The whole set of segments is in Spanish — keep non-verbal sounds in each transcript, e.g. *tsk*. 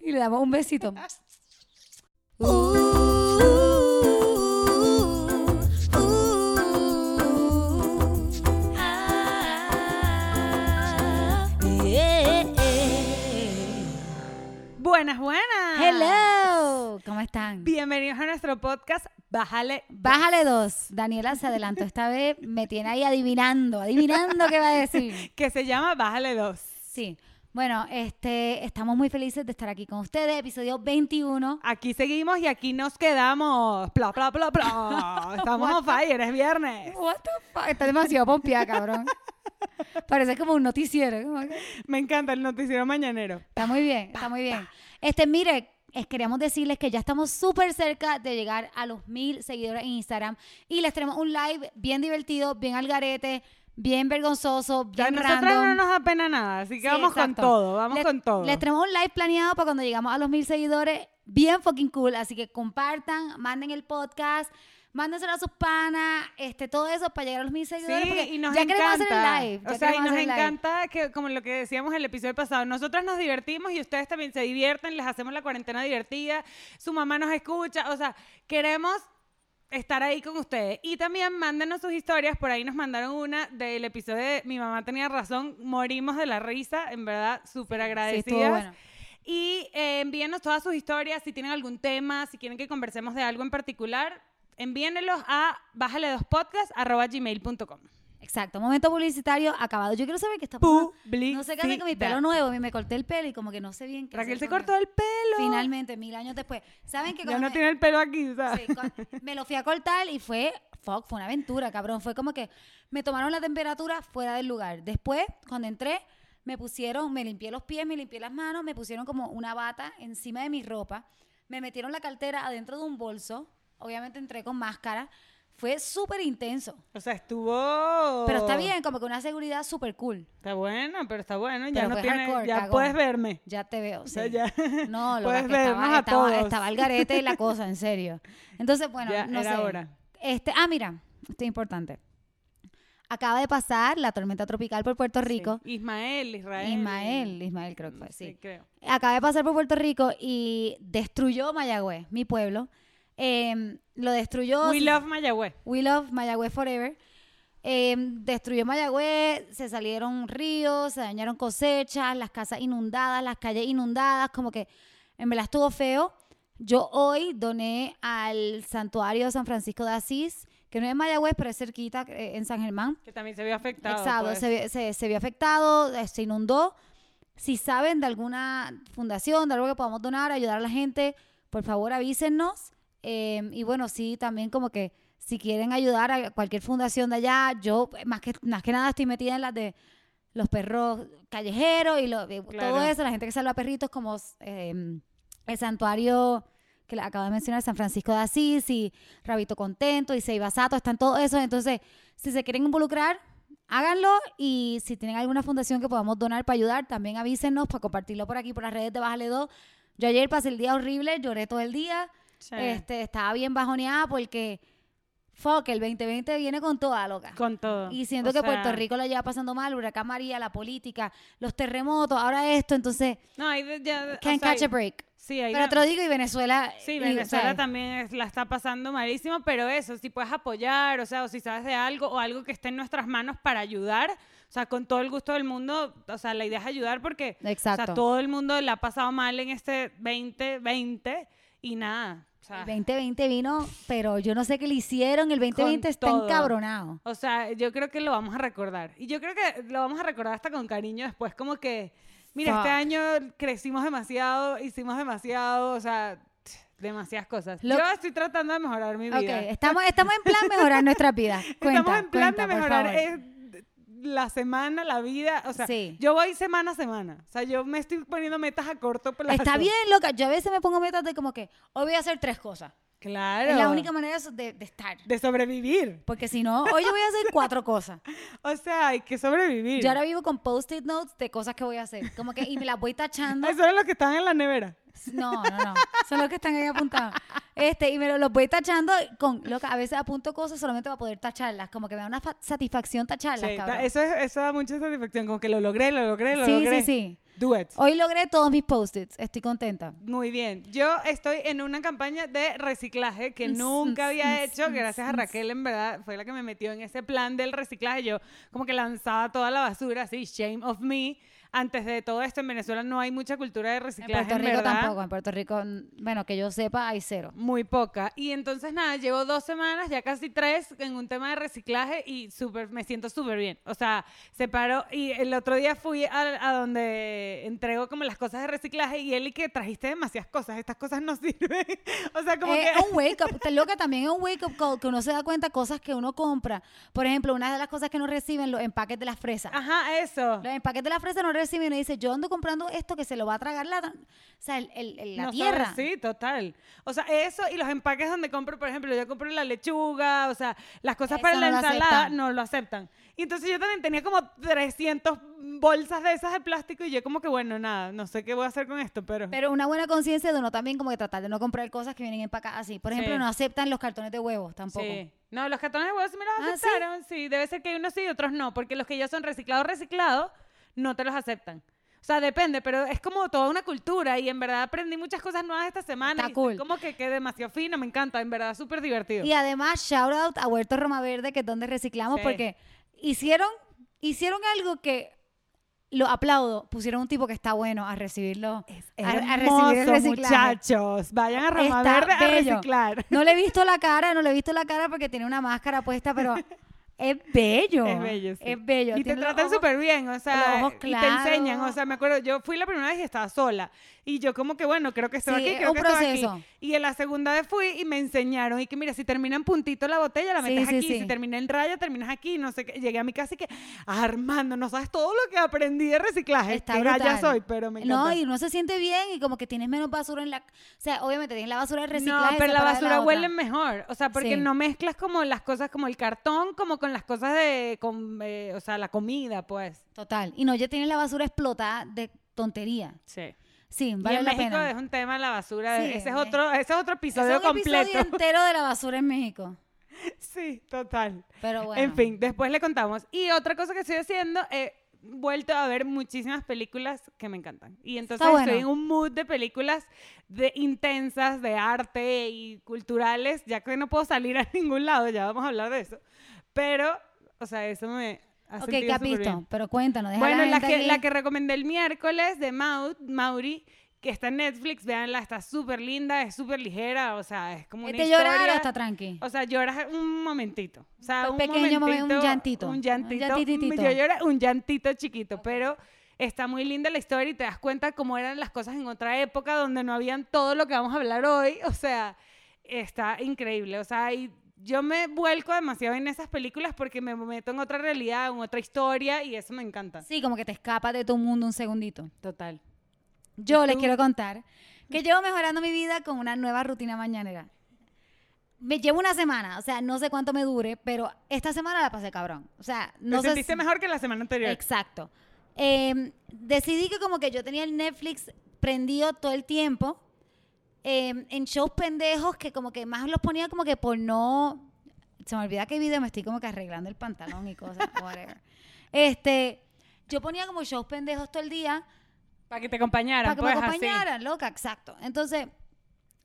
Y le damos un besito. *laughs* Buenas, buenas. Hello, ¿cómo están? Bienvenidos a nuestro podcast Bájale. Bájale dos. Daniela se adelantó esta vez, me tiene ahí adivinando, adivinando qué va a decir. *laughs* Que se llama Bájale 2. Sí. Bueno, este, estamos muy felices de estar aquí con ustedes, episodio 21. Aquí seguimos y aquí nos quedamos. Pla, pla, pla, pla. Estamos on fire, es viernes. What the fuck? Está demasiado pompeada, cabrón. Parece como un noticiero. Me encanta el noticiero mañanero. Está muy bien, está muy bien. Este, mire, queríamos decirles que ya estamos súper cerca de llegar a los mil seguidores en Instagram y les tenemos un live bien divertido, bien al garete, bien vergonzoso, Ya a bien nosotros no nos da pena nada, así que Sí, vamos con todo, vamos Les- con todo. Les tenemos un live planeado para cuando llegamos a los mil seguidores, bien fucking cool. Así que compartan, manden el podcast, mándenselo a sus panas, este, todo eso para llegar a los mil seguidores. Sí, porque y nos ya encanta. queremos hacer el live. ya o sea, y nos encanta que, como lo que decíamos en el episodio pasado, nosotros nos divertimos y ustedes también se divierten, les hacemos la cuarentena divertida, su mamá nos escucha, o sea, queremos estar ahí con ustedes. Y también mándenos sus historias, por ahí nos mandaron una del episodio de Mi mamá tenía razón, morimos de la risa, en verdad, súper agradecidas. bueno. Y eh, envíenos todas sus historias, si tienen algún tema, si quieren que conversemos de algo en particular, envíenlos a bájale2podcast.gmail.com. Exacto, momento publicitario acabado. Yo quiero saber qué está pasando. No sé qué hacer con mi pelo nuevo. Me corté el pelo y como que no sé bien qué Raquel se cortó el pelo. Finalmente, mil años después. ¿Saben que Ya no me- tiene el pelo aquí, ¿sabes? Sí, *laughs* me lo fui a cortar y fue, fuck, fue una aventura, cabrón. Fue como que me tomaron la temperatura fuera del lugar. Después, cuando entré, me pusieron, me limpié los pies, me limpié las manos, me pusieron como una bata encima de mi ropa, me metieron la cartera adentro de un bolso. Obviamente entré con máscara. Fue súper intenso. O sea, estuvo... Pero está bien, como que una seguridad súper cool. Está bueno, pero está bueno. Ya Pero no fue tiene... hardcore, ya cagón. puedes verme. Ya te veo. O sea, sí. ya... *laughs* No, lo puedes que estaba, a estaba, todos. estaba al garete la *laughs* cosa, en serio. Entonces, bueno, Ya no era sé. hora. Este, ah, mira, esto es importante. Acaba de pasar la tormenta tropical por Puerto Rico. Sí. Ismael, Israel. Ismael, Ismael creo que fue, sí. creo. Acaba de pasar por Puerto Rico y destruyó Mayagüez, mi pueblo. Em, lo destruyó. We love Mayagüez. We love Mayagüez forever. Em, destruyó Mayagüez, se salieron ríos, se dañaron cosechas, las casas inundadas, las calles inundadas, como que en verdad estuvo feo. Yo hoy doné al santuario San Francisco de Asís, que no es Mayagüez, pero es cerquita eh, en San Germán. Que también se vio afectado. Exacto, pues. se, se, se vio afectado, eh, se inundó. Si saben de alguna fundación, de algo que podamos donar, ayudar a la gente, por favor avísennos. Eh, y bueno, sí, también como que si quieren ayudar a cualquier fundación de allá, yo eh, más que, más que nada estoy metida en las de los perros callejeros y lo- todo eso, la gente que salva perritos como eh, el santuario que acabo de mencionar, San Francisco de Asís y Rabito Contento y Seiba Sato, están todos esos. Entonces, si se quieren involucrar, háganlo y si tienen alguna fundación que podamos donar para ayudar, también avísenos para compartirlo por aquí, por las redes de Bájale 2. Yo ayer pasé el día horrible, lloré todo el día, Sí. este, estaba bien bajoneada porque, fuck, el 2020 viene con toda loca. Con todo. Y siento O que sea, Puerto Rico la lleva pasando mal, huracán María, la política, los terremotos, ahora esto, entonces, No, ahí ya... o can't sea, catch a break. Sí, ahí Pero te lo digo y Venezuela... Sí, Venezuela también es- la está pasando malísimo, pero eso, si puedes apoyar, o sea, o si sabes de algo o algo que esté en nuestras manos para ayudar, o sea, con todo el gusto del mundo, o sea, la idea es ayudar porque, o Exacto. sea, todo el mundo la ha pasado mal en este 2020 y nada, o sea, El 2020 vino, pero yo no sé qué le hicieron. El 2020 está todo. encabronado. o sea, yo creo que lo vamos a recordar. Y yo creo que lo vamos a recordar hasta con cariño después, como que, mira, este Fuck. año crecimos demasiado, hicimos demasiado, o sea, *tsk* demasiadas cosas. Lo- Yo estoy tratando de mejorar mi vida. Ok, estamos, estamos en plan mejorar nuestra vida. *laughs* Cuenta, Estamos en plan cuenta, de mejorar eh, la semana, la vida. O sea, Sí. yo voy semana a semana. O sea, yo me estoy poniendo metas a corto plazo. Está bien, loca. Yo a veces me pongo metas de como que hoy voy a hacer tres cosas. Claro. Es la única manera de, de estar. De sobrevivir. Porque si no, hoy yo voy a hacer cuatro cosas. *laughs* O sea, hay que sobrevivir. Yo ahora vivo con post-it notes de cosas que voy a hacer. Como que, y me las voy tachando. Eso era lo que estaban en la nevera. No, no, no. Son los que están ahí apuntados. Este, y me lo- los voy tachando con, loca, a veces apunto cosas solamente para poder tacharlas, como que me da una fa- satisfacción tacharlas, Sí, cabrón. eso, es- eso da mucha satisfacción, como que lo logré, lo logré, lo sí, logré. sí, sí. Do it. Hoy logré todos mis post-its, estoy contenta. Muy bien. Yo estoy en una campaña de reciclaje que Mm, nunca mm, había mm, hecho, gracias a. Raquel, en verdad, fue la que me metió en ese plan del reciclaje. Yo como que lanzaba toda la basura, así, shame of me. Antes de todo esto, en Venezuela no hay mucha cultura de En reciclaje, Puerto Rico verdad. tampoco, en Puerto Rico, mm, bueno, que yo sepa, hay cero. Muy poca. Y entonces, nada, llevo dos semanas, ya casi tres, en un tema de reciclaje y súper, me siento súper bien. O sea, separo. Y el otro día fui a, a donde entrego como las cosas de reciclaje y él y que trajiste demasiadas cosas, estas cosas no *laughs* sirven. o sea, como Es que... un wake up, te loca también es un wake up call que uno se da cuenta cosas que uno compra. Por ejemplo, una de las cosas que no reciben los empaques de las fresas. Ajá, eso. Los empaques de la fresa no reciben y uno dice, yo ando comprando esto que se lo va a tragar la, o sea, el- el- el- la No tierra. sabes, sí, total. O sea, eso y los empaques donde compro, por ejemplo, yo compro la lechuga, o sea, las cosas Eso para la no lo ensalada aceptan. no lo aceptan. Y entonces yo también tenía como 300 bolsas de esas de plástico y yo como que, bueno, nada, no sé qué voy a hacer con esto, pero... Pero una buena conciencia de uno también como que tratar de no comprar cosas que vienen empacadas así. Por ejemplo, Sí. no aceptan los cartones de huevos tampoco. Sí. No, los cartones de huevos sí me los Ah, ¿sí? aceptaron. ¿sí? debe ser que hay unos sí y otros no, porque los que ya son reciclados, reciclados, no te los aceptan. O sea, depende, pero es como toda una cultura y en verdad aprendí muchas cosas nuevas esta semana. Está y cool. como que quedé demasiado fino, me encanta, en verdad, súper divertido. Y además, shout out a Huerto Roma Verde, que es donde reciclamos, Sí. porque hicieron, hicieron algo que lo aplaudo. Pusieron un tipo que está bueno a recibirlo. a, a Hermoso, recibir el reciclaje. muchachos. Vayan a Roma Verde a reciclar. No le he visto la cara, no le he visto la cara porque tiene una máscara puesta, pero *laughs* es bello. Es bello, sí. Es bello. Y te tratan súper bien, o sea, ojos y te enseñan, o sea, me acuerdo, yo fui la primera vez y estaba sola, y yo como que, bueno, creo que estoy Sí, aquí, creo un que proceso. aquí. Y en la segunda vez fui y me enseñaron, y que mira, si termina en puntito la botella, la metes sí, aquí, si termina en raya, terminas aquí, no sé qué. Llegué a mi casa y que, "Ah, Armando, no sabes todo lo que aprendí de reciclaje, Está galla soy, pero me encanta. No, y uno se siente bien y como que tienes menos basura en la... O sea, obviamente tienes la basura de reciclaje No, pero la basura otra. huele mejor. O sea, porque no mezclas como las cosas como el cartón, como con las cosas de, con, eh, o sea, la comida, pues. Total. Y no, ya tienes la basura explotada de tontería. Sí. Sí, y vale en la México pena. es un tema la basura. Sí, ese es otro, ese es otro Es episodio un completo. episodio *laughs* entero de la basura en México. sí, total. Pero bueno. En fin, después le contamos. Y otra cosa que estoy haciendo, he vuelto a ver muchísimas películas que me encantan. Y entonces bueno. estoy en un mood de películas de intensas, de arte y culturales, ya que no puedo salir a *laughs* ningún lado, ya vamos a hablar de eso. Pero, o sea, eso me ha Ok, ¿qué has visto? bien. Pero cuéntanos, Bueno, la, que, la que recomendé el miércoles de Maud, Mauri, que está en Netflix, véanla, está súper linda, es súper ligera, o sea, es como ¿Es una de llorar o está tranqui? o sea, lloras un momentito. O sea, Un un, pequeño un llantito. Un Un llantito. llantititito. yo lloré un llantito chiquito, pero está muy linda la historia y te das cuenta cómo eran las cosas en otra época donde no habían todo lo que vamos a hablar hoy. O sea, está increíble. O sea, y yo me vuelco demasiado en esas películas porque me meto en otra realidad, en otra historia y eso me encanta. Sí, como que te escapas de tu mundo un segundito. Total. Yo ¿Y les quiero contar que llevo mejorando mi vida con una nueva rutina mañanera. Me llevo una semana, o sea, no sé cuánto me dure, pero esta semana la pasé cabrón. O sea, no ¿Te sé sentiste si- mejor que la semana anterior? Exacto. Eh, decidí que como que yo tenía el Netflix prendido todo el tiempo eh, en shows pendejos que como que más los ponía como que por no... Se me olvida qué video me estoy como que arreglando el pantalón y cosas, *laughs* whatever. Este, yo ponía como shows pendejos todo el día Para que te acompañaran. para que pues, me así. acompañaran, loca, exacto. Entonces,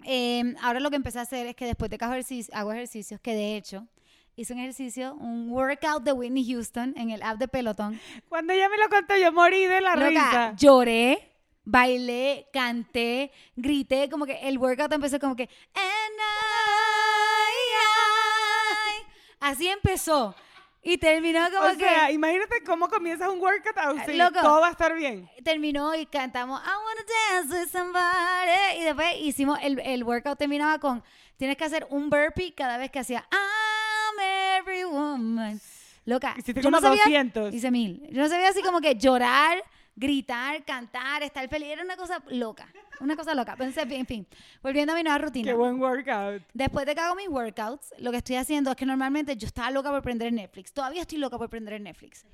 eh, ahora lo que empecé a hacer es que después de que hago, ejercicio, hago ejercicios, que de hecho hice un ejercicio, un workout de Whitney Houston en el app de Peloton. Cuando ella me lo contó, yo morí de la Loca, risa. lloré, bailé, canté, grité, como que el workout empezó como que "And I, I". así empezó y terminó como O que sea, imagínate cómo comienzas un workout así. Loco. Todo va a estar bien. terminó y cantamos I wanna dance with somebody y después hicimos el, el workout terminaba con tienes que hacer un burpee cada vez que hacía I'm every woman loca Hiciste yo no como sabía 200. hice mil yo no sabía así como que llorar gritar cantar estar feliz era una cosa loca una cosa loca pensé en fin volviendo a mi nueva rutina Qué buen workout. Después de que hago mis workouts, lo que estoy haciendo es que normalmente yo estaba loca por prender Netflix. Todavía estoy loca por prender Netflix.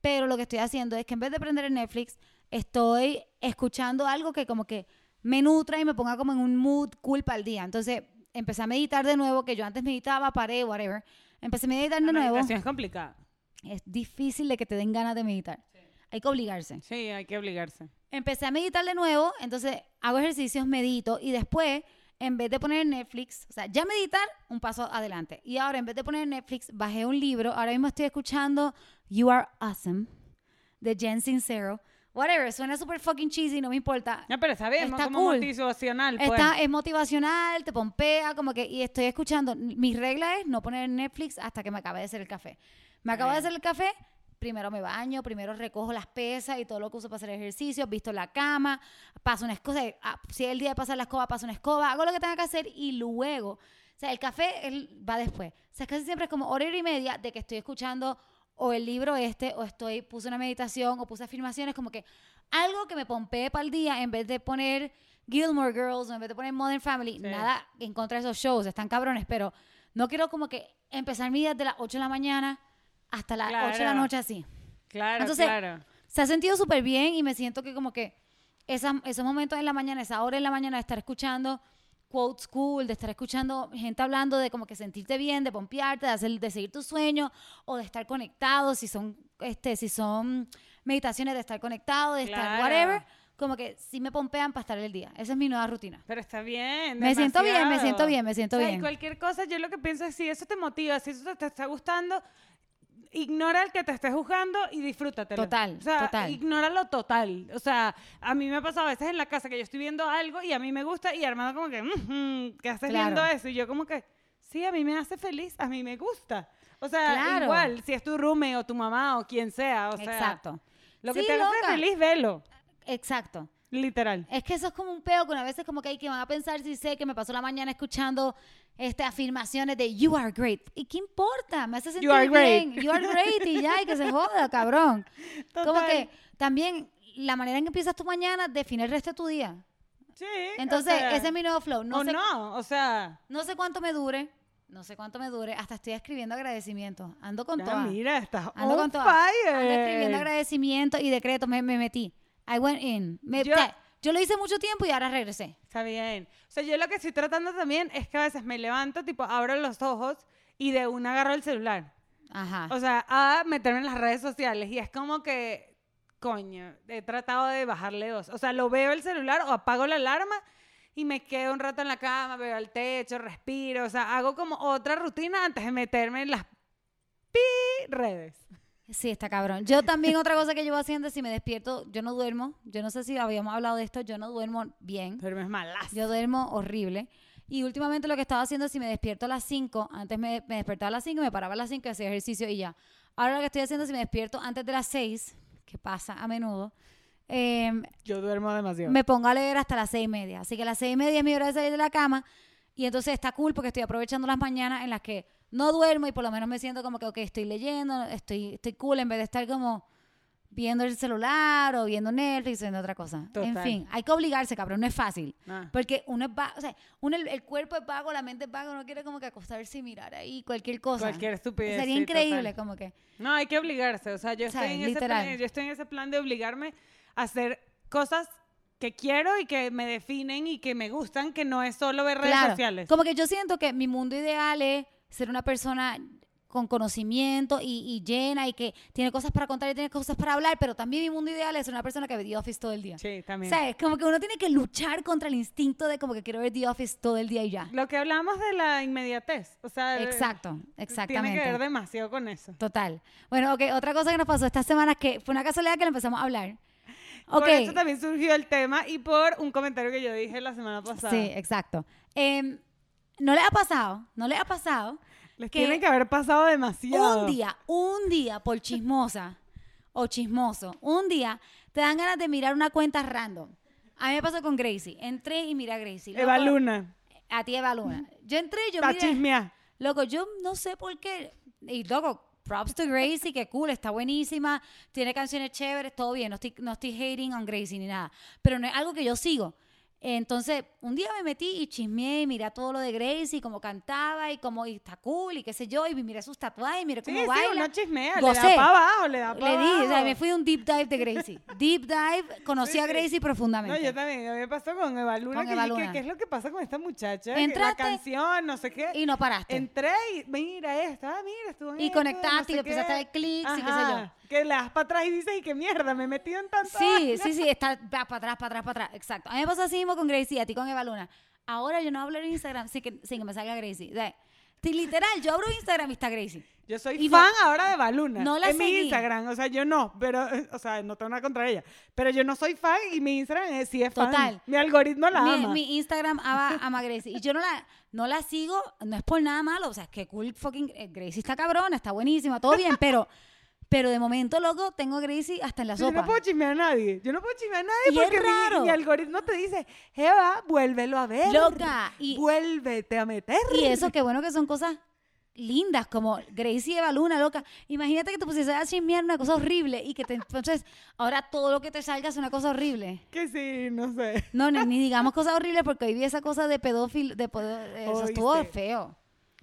Pero lo que estoy haciendo es que en vez de prender Netflix, estoy escuchando algo que como que me nutra y me ponga como en un mood cool para el día. Entonces, empecé a meditar de nuevo, que yo antes meditaba, paré, whatever. Empecé a meditar de La nuevo. meditación es complicada. Es difícil de que te den ganas de meditar. Hay que obligarse. Sí, hay que obligarse. Empecé a meditar de nuevo, entonces hago ejercicios, medito y después, en vez de poner Netflix, o sea, ya meditar, un paso adelante. Y ahora, en vez de poner Netflix, bajé un libro. Ahora mismo estoy escuchando You Are Awesome de Jen Sincero. Whatever, suena súper fucking cheesy, no me importa. No, pero está bien, Está como cool. motivacional. Pues. Está, es motivacional, te pompea, como que, y estoy escuchando. Mi regla es no poner Netflix hasta que me acabe de hacer el café. Me acabo de hacer el café, primero me baño, primero recojo las pesas y todo lo que uso para hacer ejercicio, visto la cama, paso una escoba, ah, si es el día de pasar la escoba, paso una escoba, hago lo que tenga que hacer y luego, o sea, el café él va después. O sea, casi siempre es como hora y media de que estoy escuchando o el libro este, o estoy, puse una meditación, o puse afirmaciones, como que algo que me pompee para el día en vez de poner Gilmore Girls o en vez de poner Modern Family. Sí. Nada en contra de esos shows, están cabrones, pero no quiero como que empezar mi día de las 8 de la mañana hasta las 8 de la Claro. noche así. Claro, Entonces, claro. Se ha sentido súper bien y me siento que como que esa- esos momentos en la mañana, esa hora en la mañana de estar escuchando quotes cool, de estar escuchando gente hablando de como que sentirte bien, de pompearte, de, hacer, de seguir tu sueño o de estar conectado, si son, este, si son meditaciones de estar conectado, de estar Claro. whatever, como que sí me pompean para estar el día. Esa es mi nueva rutina. Pero está bien. Me siento bien, me siento bien, me siento O sea, y bien. cualquier cosa, yo lo que pienso es si eso te motiva, si eso te, te está gustando, ignora el que te esté juzgando y disfrútatelo. Total, o sea, total. Ignóralo total. O sea, a mí me ha pasado a veces en la casa que yo estoy viendo algo y a mí me gusta y Armando como que, "Mhm, ¿qué haces Claro. viendo eso? Y yo como que, sí, a mí me hace feliz, a mí me gusta. O sea, Claro. igual, si es tu roommate o tu mamá o quien sea, o sea, Exacto. lo que Sí, te hace loca. feliz, velo. Exacto. Literal. Es que eso es como un peo que a veces como que hay que van a pensar si sé que me pasó la mañana escuchando este, afirmaciones de you are great. ¿Y qué importa? Me hace sentir are great. bien. You are great y ya, y que se joda, cabrón. *laughs* Como Total. que también la manera en que empiezas tu mañana define el resto de tu día. Sí. Entonces, o sea, ese es mi nuevo flow. No o sé, no, o sea, no sé cuánto me dure. No sé cuánto me dure. Hasta estoy escribiendo agradecimientos. Ando con ya todo. mira, estás Ando on con todo. fire. Ando escribiendo agradecimientos y decretos. Me, me metí. I went in. Me- Yo- o sea, yo lo hice mucho tiempo y ahora regresé. Está bien. O sea, yo lo que estoy tratando también es que a veces me levanto, tipo, abro los ojos y de una agarro el celular. Ajá. O sea, a meterme en las redes sociales. Y es como que, coño, he tratado de bajarle dos. O sea, lo veo el celular o apago la alarma y me quedo un rato en la cama, veo al techo, respiro. O sea, hago como otra rutina antes de meterme en las pi redes. Sí, está cabrón. Yo también otra cosa que llevo haciendo es si me despierto, yo no duermo. Yo no sé si habíamos hablado de esto, yo no duermo bien. Pero es malazo. Yo duermo horrible. Y últimamente lo que estaba haciendo es si me despierto a las 5, antes me, me despertaba a las 5, me paraba a las 5 y hacía ejercicio y ya. Ahora lo que estoy haciendo es si me despierto antes de las 6, que pasa a menudo, em, Yo duermo demasiado. me pongo a leer hasta las seis y media. Así que a las seis y media es mi hora de salir de la cama. Y entonces está cool porque estoy aprovechando las mañanas en las que no duermo y por lo menos me siento como que, ok, estoy leyendo, estoy, estoy cool en vez de estar como viendo el celular o viendo Netflix o viendo otra cosa. En fin, hay que obligarse, cabrón, no es fácil. Ah. Porque uno es vago, o sea, uno, el, el cuerpo es vago, la mente es vaga, uno quiere como que acostarse y mirar ahí cualquier cosa. Cualquier estupidez. Sería sí, increíble, total. como que. No, hay que obligarse. O sea, yo estoy, en ese plan, yo estoy en ese plan de obligarme a hacer cosas que quiero y que me definen y que me gustan, que no es solo ver redes Claro, sociales. Como que yo siento que mi mundo ideal es ser una persona con conocimiento y, y llena y que tiene cosas para contar y tiene cosas para hablar, pero también mi mundo ideal es ser una persona que ve The Office todo el día. Sí, también. ¿Sabes? Como que uno tiene que luchar contra el instinto de como que quiero ver The Office todo el día y ya. Lo que hablamos de la inmediatez. O sea, eh, Exacto, tiene que exactamente. ver demasiado con eso. Total. Bueno, ok, otra cosa que nos pasó esta semana que fue una casualidad que le empezamos a hablar. Por Ok. eso también surgió el tema y por un comentario que yo dije la semana pasada. Sí, exacto. Em, ¿No le ha pasado? ¿No le ha pasado? Les que tiene que haber pasado demasiado. Un día, un día por chismosa *laughs* o chismoso, un día te dan ganas de mirar una cuenta random. A mí me pasó con Gracie. Entré y miré a Gracie. Eva Luna. A ti, Eva Luna. Yo entré y yo La miré. chismea. Loco, yo no sé por qué. Y loco, props to Gracie, que cool, está buenísima, tiene canciones chéveres, todo bien, no estoy, no estoy hating on Gracie ni nada. Pero no es algo que yo sigo. Entonces, un día me metí y chismeé y miré todo lo de Gracie, y cómo cantaba y cómo y está cool y qué sé yo, y miré sus tatuajes y miré Sí, cómo sí, baila. uno chismea, le Gocé. da para abajo, le da para Le di, o sea, me fui a un deep dive de Gracie. *laughs* Deep dive, conocí Sí, a sí. Gracie profundamente. No, yo también. A mí me pasó con Eva Luna. Con que Eva yo, ¿qué- Luna. ¿Qué, es lo que pasa con esta muchacha? Entraste La canción, no sé qué. Y no paraste. Entré y mira esto, ah, mira, estuvo en Y esto, conectaste no sé y le empezaste a dar clics y qué sé Ajá, Que le das para atrás y dices, y qué mierda, me he metido en tanto. Sí, sí, sí, está para atrás, para atrás, para atrás. Exacto. A mí me pasa así mismo con Gracie, a ti con Eva Luna. Ahora yo no hablo en Instagram sin que, sin que me salga Gracie. O sea, sí, literal, yo abro Instagram y está Gracie. Yo soy Y no- fan ahora de Baluna. no la en mi seguí. Instagram, o sea, yo no, pero, o sea, no tengo nada contra ella. Pero yo no soy fan y mi Instagram es, sí es fan. Total. Mi algoritmo la mi, ama. mi Instagram ama, ama a Gracie. Y yo no la, no la sigo, no es por nada malo. O sea, es que cool fucking. eh, Gracie está cabrona, está buenísima, todo bien, pero. Pero de momento, loco, tengo a Gracie hasta en la yo sopa. no puedo chismear a nadie. Yo no puedo chismear a nadie Y es porque mi- raro. Mi, algoritmo te dice, Eva, vuélvelo a ver. Loca, y- Vuélvete a meter. Y eso, qué bueno que son cosas lindas, como Gracie Eva Luna, loca. Imagínate que te pusieses a chismear una cosa horrible y que te, entonces ahora todo lo que te salga es una cosa horrible. Que sí, no sé. No, ni, ni *laughs* digamos cosas horribles porque hoy vi esa cosa de pedófilo, de pedo- eso estuvo Oíste. feo.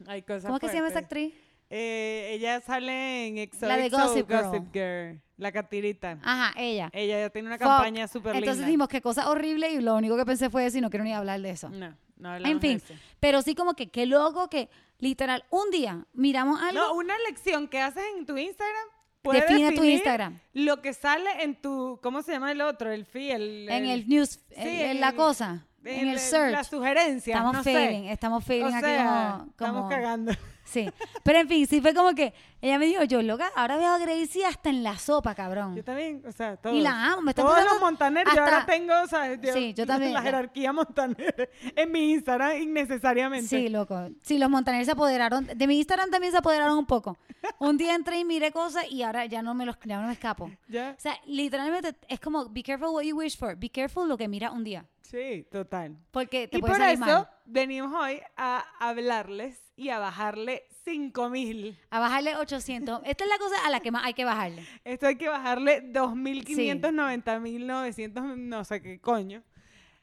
Hay cosas ¿Cómo es que se llama esa fuertes. actriz? Eh, ella sale en XOXO La de Gossip Girl. Gossip Girl, La catirita. Ajá, ella. Ella ya tiene una Fuck. campaña súper linda. Entonces dijimos que cosa horrible y lo único que pensé fue y no quiero ni hablar de eso. No, no hablamos En fin, de eso. pero sí como que qué loco que literal un día miramos algo. No, una lección que haces en tu Instagram puede Define tu Instagram. Lo que sale en tu, ¿cómo se llama el otro? El feed, el, en el news, en, sí, en la cosa, en el search. La sugerencia, Estamos no feeling, sé. estamos feeling o aquí como, estamos cagando. Sí, pero en fin, sí fue como que ella me dijo, yo loca, ahora veo a Gracie hasta en la sopa, cabrón. Yo también, o sea, todos. Y la amo, me está Todos los montaneros, yo hasta- ahora tengo, o sea, yo- Sí, yo también, la jerarquía montanera en mi Instagram innecesariamente. Sí, loco. Sí, los montaneros se apoderaron. De mi Instagram también se apoderaron un poco. Un día entré y miré cosas y ahora ya no me los ya no me escapo. ¿Ya? O sea, literalmente es como be careful what you wish for. Be careful lo que mira un día. Sí, total. Porque te Y puede por eso mal. venimos hoy a hablarles y a bajarle 5000. A bajarle 800. Esta es la cosa a la que más hay que bajarle. Esto hay que bajarle 2590.900, no sé qué coño,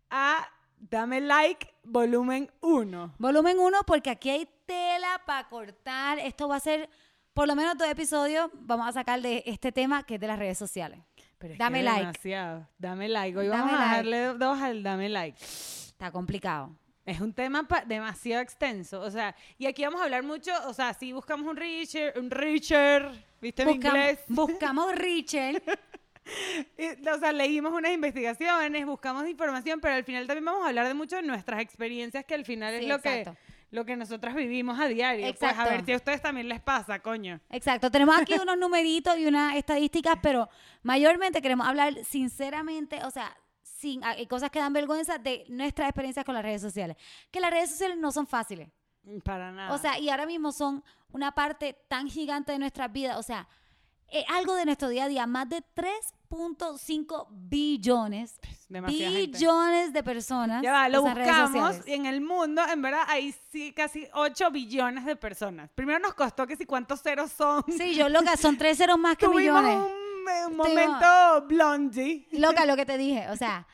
a Dame Like Volumen 1. Volumen 1, porque aquí hay tela para cortar. Esto va a ser, por lo menos dos episodios, vamos a sacar de este tema que es de las redes sociales. Pero es Dame que like. Demasiado. Dame like. Hoy Dame vamos a bajarle dos al Dame Like. Está complicado. Es un tema demasiado extenso, o sea, y aquí vamos a hablar mucho, o sea, si buscamos un Richard, un Richard, ¿viste mi Buscam- inglés? *laughs* buscamos Richard. O sea, leímos unas investigaciones, buscamos información, pero al final también vamos a hablar de mucho de nuestras experiencias, que al final Sí, es lo que, lo que nosotras vivimos a diario. Pues a ver si a ustedes también les pasa, coño. Exacto, tenemos aquí *laughs* unos numeritos y unas estadísticas, pero mayormente queremos hablar sinceramente, o sea, sin hay cosas que dan vergüenza de nuestras experiencias con las redes sociales. Que las redes sociales no son fáciles. Para nada. O sea, y ahora mismo son una parte tan gigante de nuestras vidas, o sea, es algo de nuestro día a día, más de 3.5 billones, demasiada gente. billones de personas Ya va, lo buscamos y en el mundo, en verdad, hay sí casi 8 billones de personas. Primero nos costó que si cuántos ceros son. Sí, yo loca, son tres ceros más que *laughs* Tuvimos millones. un, eh, un momento blondie. Loca, lo que te dije, o sea,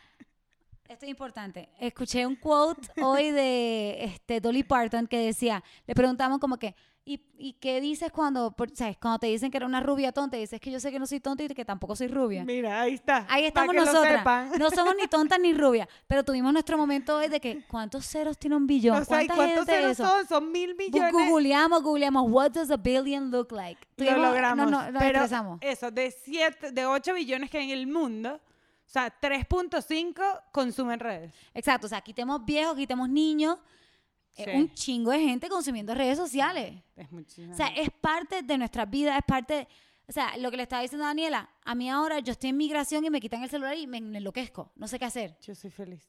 esto es importante. Escuché un quote hoy de este, Dolly Parton que decía, le preguntamos como que, ¿y, y qué dices cuando, por- sabes, cuando te dicen que era una rubia tonta? Dices que yo sé que no soy tonta y que tampoco soy rubia. Mira, ahí está. Ahí estamos nosotras. sepan. No somos ni tontas ni rubias, pero tuvimos nuestro momento hoy de que, ¿cuántos ceros tiene un billón? O sea, ¿y ¿Cuánta cuántos gente ceros eso? son? Son mil millones. Googleamos, googleamos, what does a billion look like? Lo logramos. No, no, pero eso, de, siete, de 8 billones que hay en el mundo, o sea, 3.5 consumen redes. Exacto, o sea, quitemos viejos, quitemos niños, Sí. un chingo de gente consumiendo redes sociales. Es muchísimo. O sea, es parte de nuestra vida, es parte, o sea, lo que le estaba diciendo a Daniela, a mí ahora yo estoy en migración y me quitan el celular y me enloquezco, no sé qué hacer. Yo soy feliz.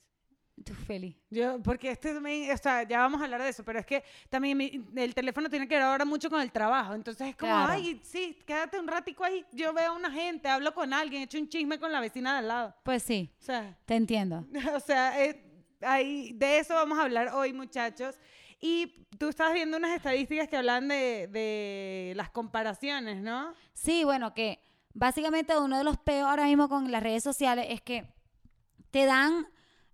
Tú feliz. Yo, porque este o sea, ya vamos a hablar de eso, pero es que también mi- el teléfono tiene que ver ahora mucho con el trabajo. Entonces es como, Claro. ay, sí, quédate un ratico ahí. Yo veo a una gente, hablo con alguien, echo un chisme con la vecina de al lado. Pues sí, O sea, te entiendo. *laughs* o sea, eh, ahí, de eso vamos a hablar hoy, muchachos. Y tú estabas viendo unas estadísticas que hablan de, de las comparaciones, ¿no? Sí, bueno, que básicamente uno de los peores ahora mismo con las redes sociales es que te dan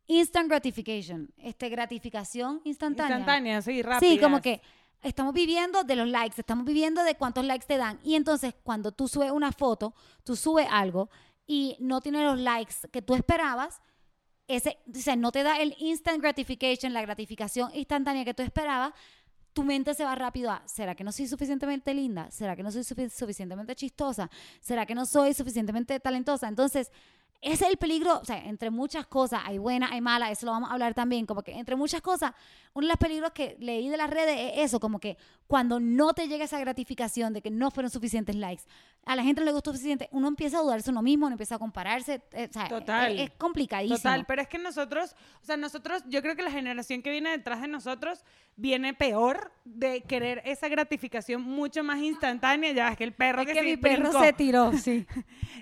instant gratification, este gratificación instantánea. Instantánea, sí, rápida. Sí, como que estamos viviendo de los likes, estamos viviendo de cuántos likes te dan. Y entonces cuando tú subes una foto, tú subes algo y no tiene los likes que tú esperabas, ese, no te da el instant gratification, la gratificación instantánea que tú esperabas, tu mente se va rápido a, ¿será que no soy suficientemente linda? ¿Será que no soy sufi- suficientemente chistosa? ¿Será que no soy suficientemente talentosa? Entonces, ese es el peligro, o sea, entre muchas cosas, hay buenas, hay malas, eso lo vamos a hablar también, como que entre muchas cosas, uno de los peligros que leí de las redes es eso, como que cuando no te llega esa gratificación de que no fueron suficientes likes, a la gente no le gustó suficiente, uno empieza a dudarse uno mismo, uno empieza a compararse, eh, o sea, Total. Es, es complicadísimo. Total, pero es que nosotros, o sea, nosotros, yo creo que la generación que viene detrás de nosotros viene peor de querer esa gratificación mucho más instantánea. Ya es que el perro Es que, mi perro brincó. se tiró, sí. *laughs*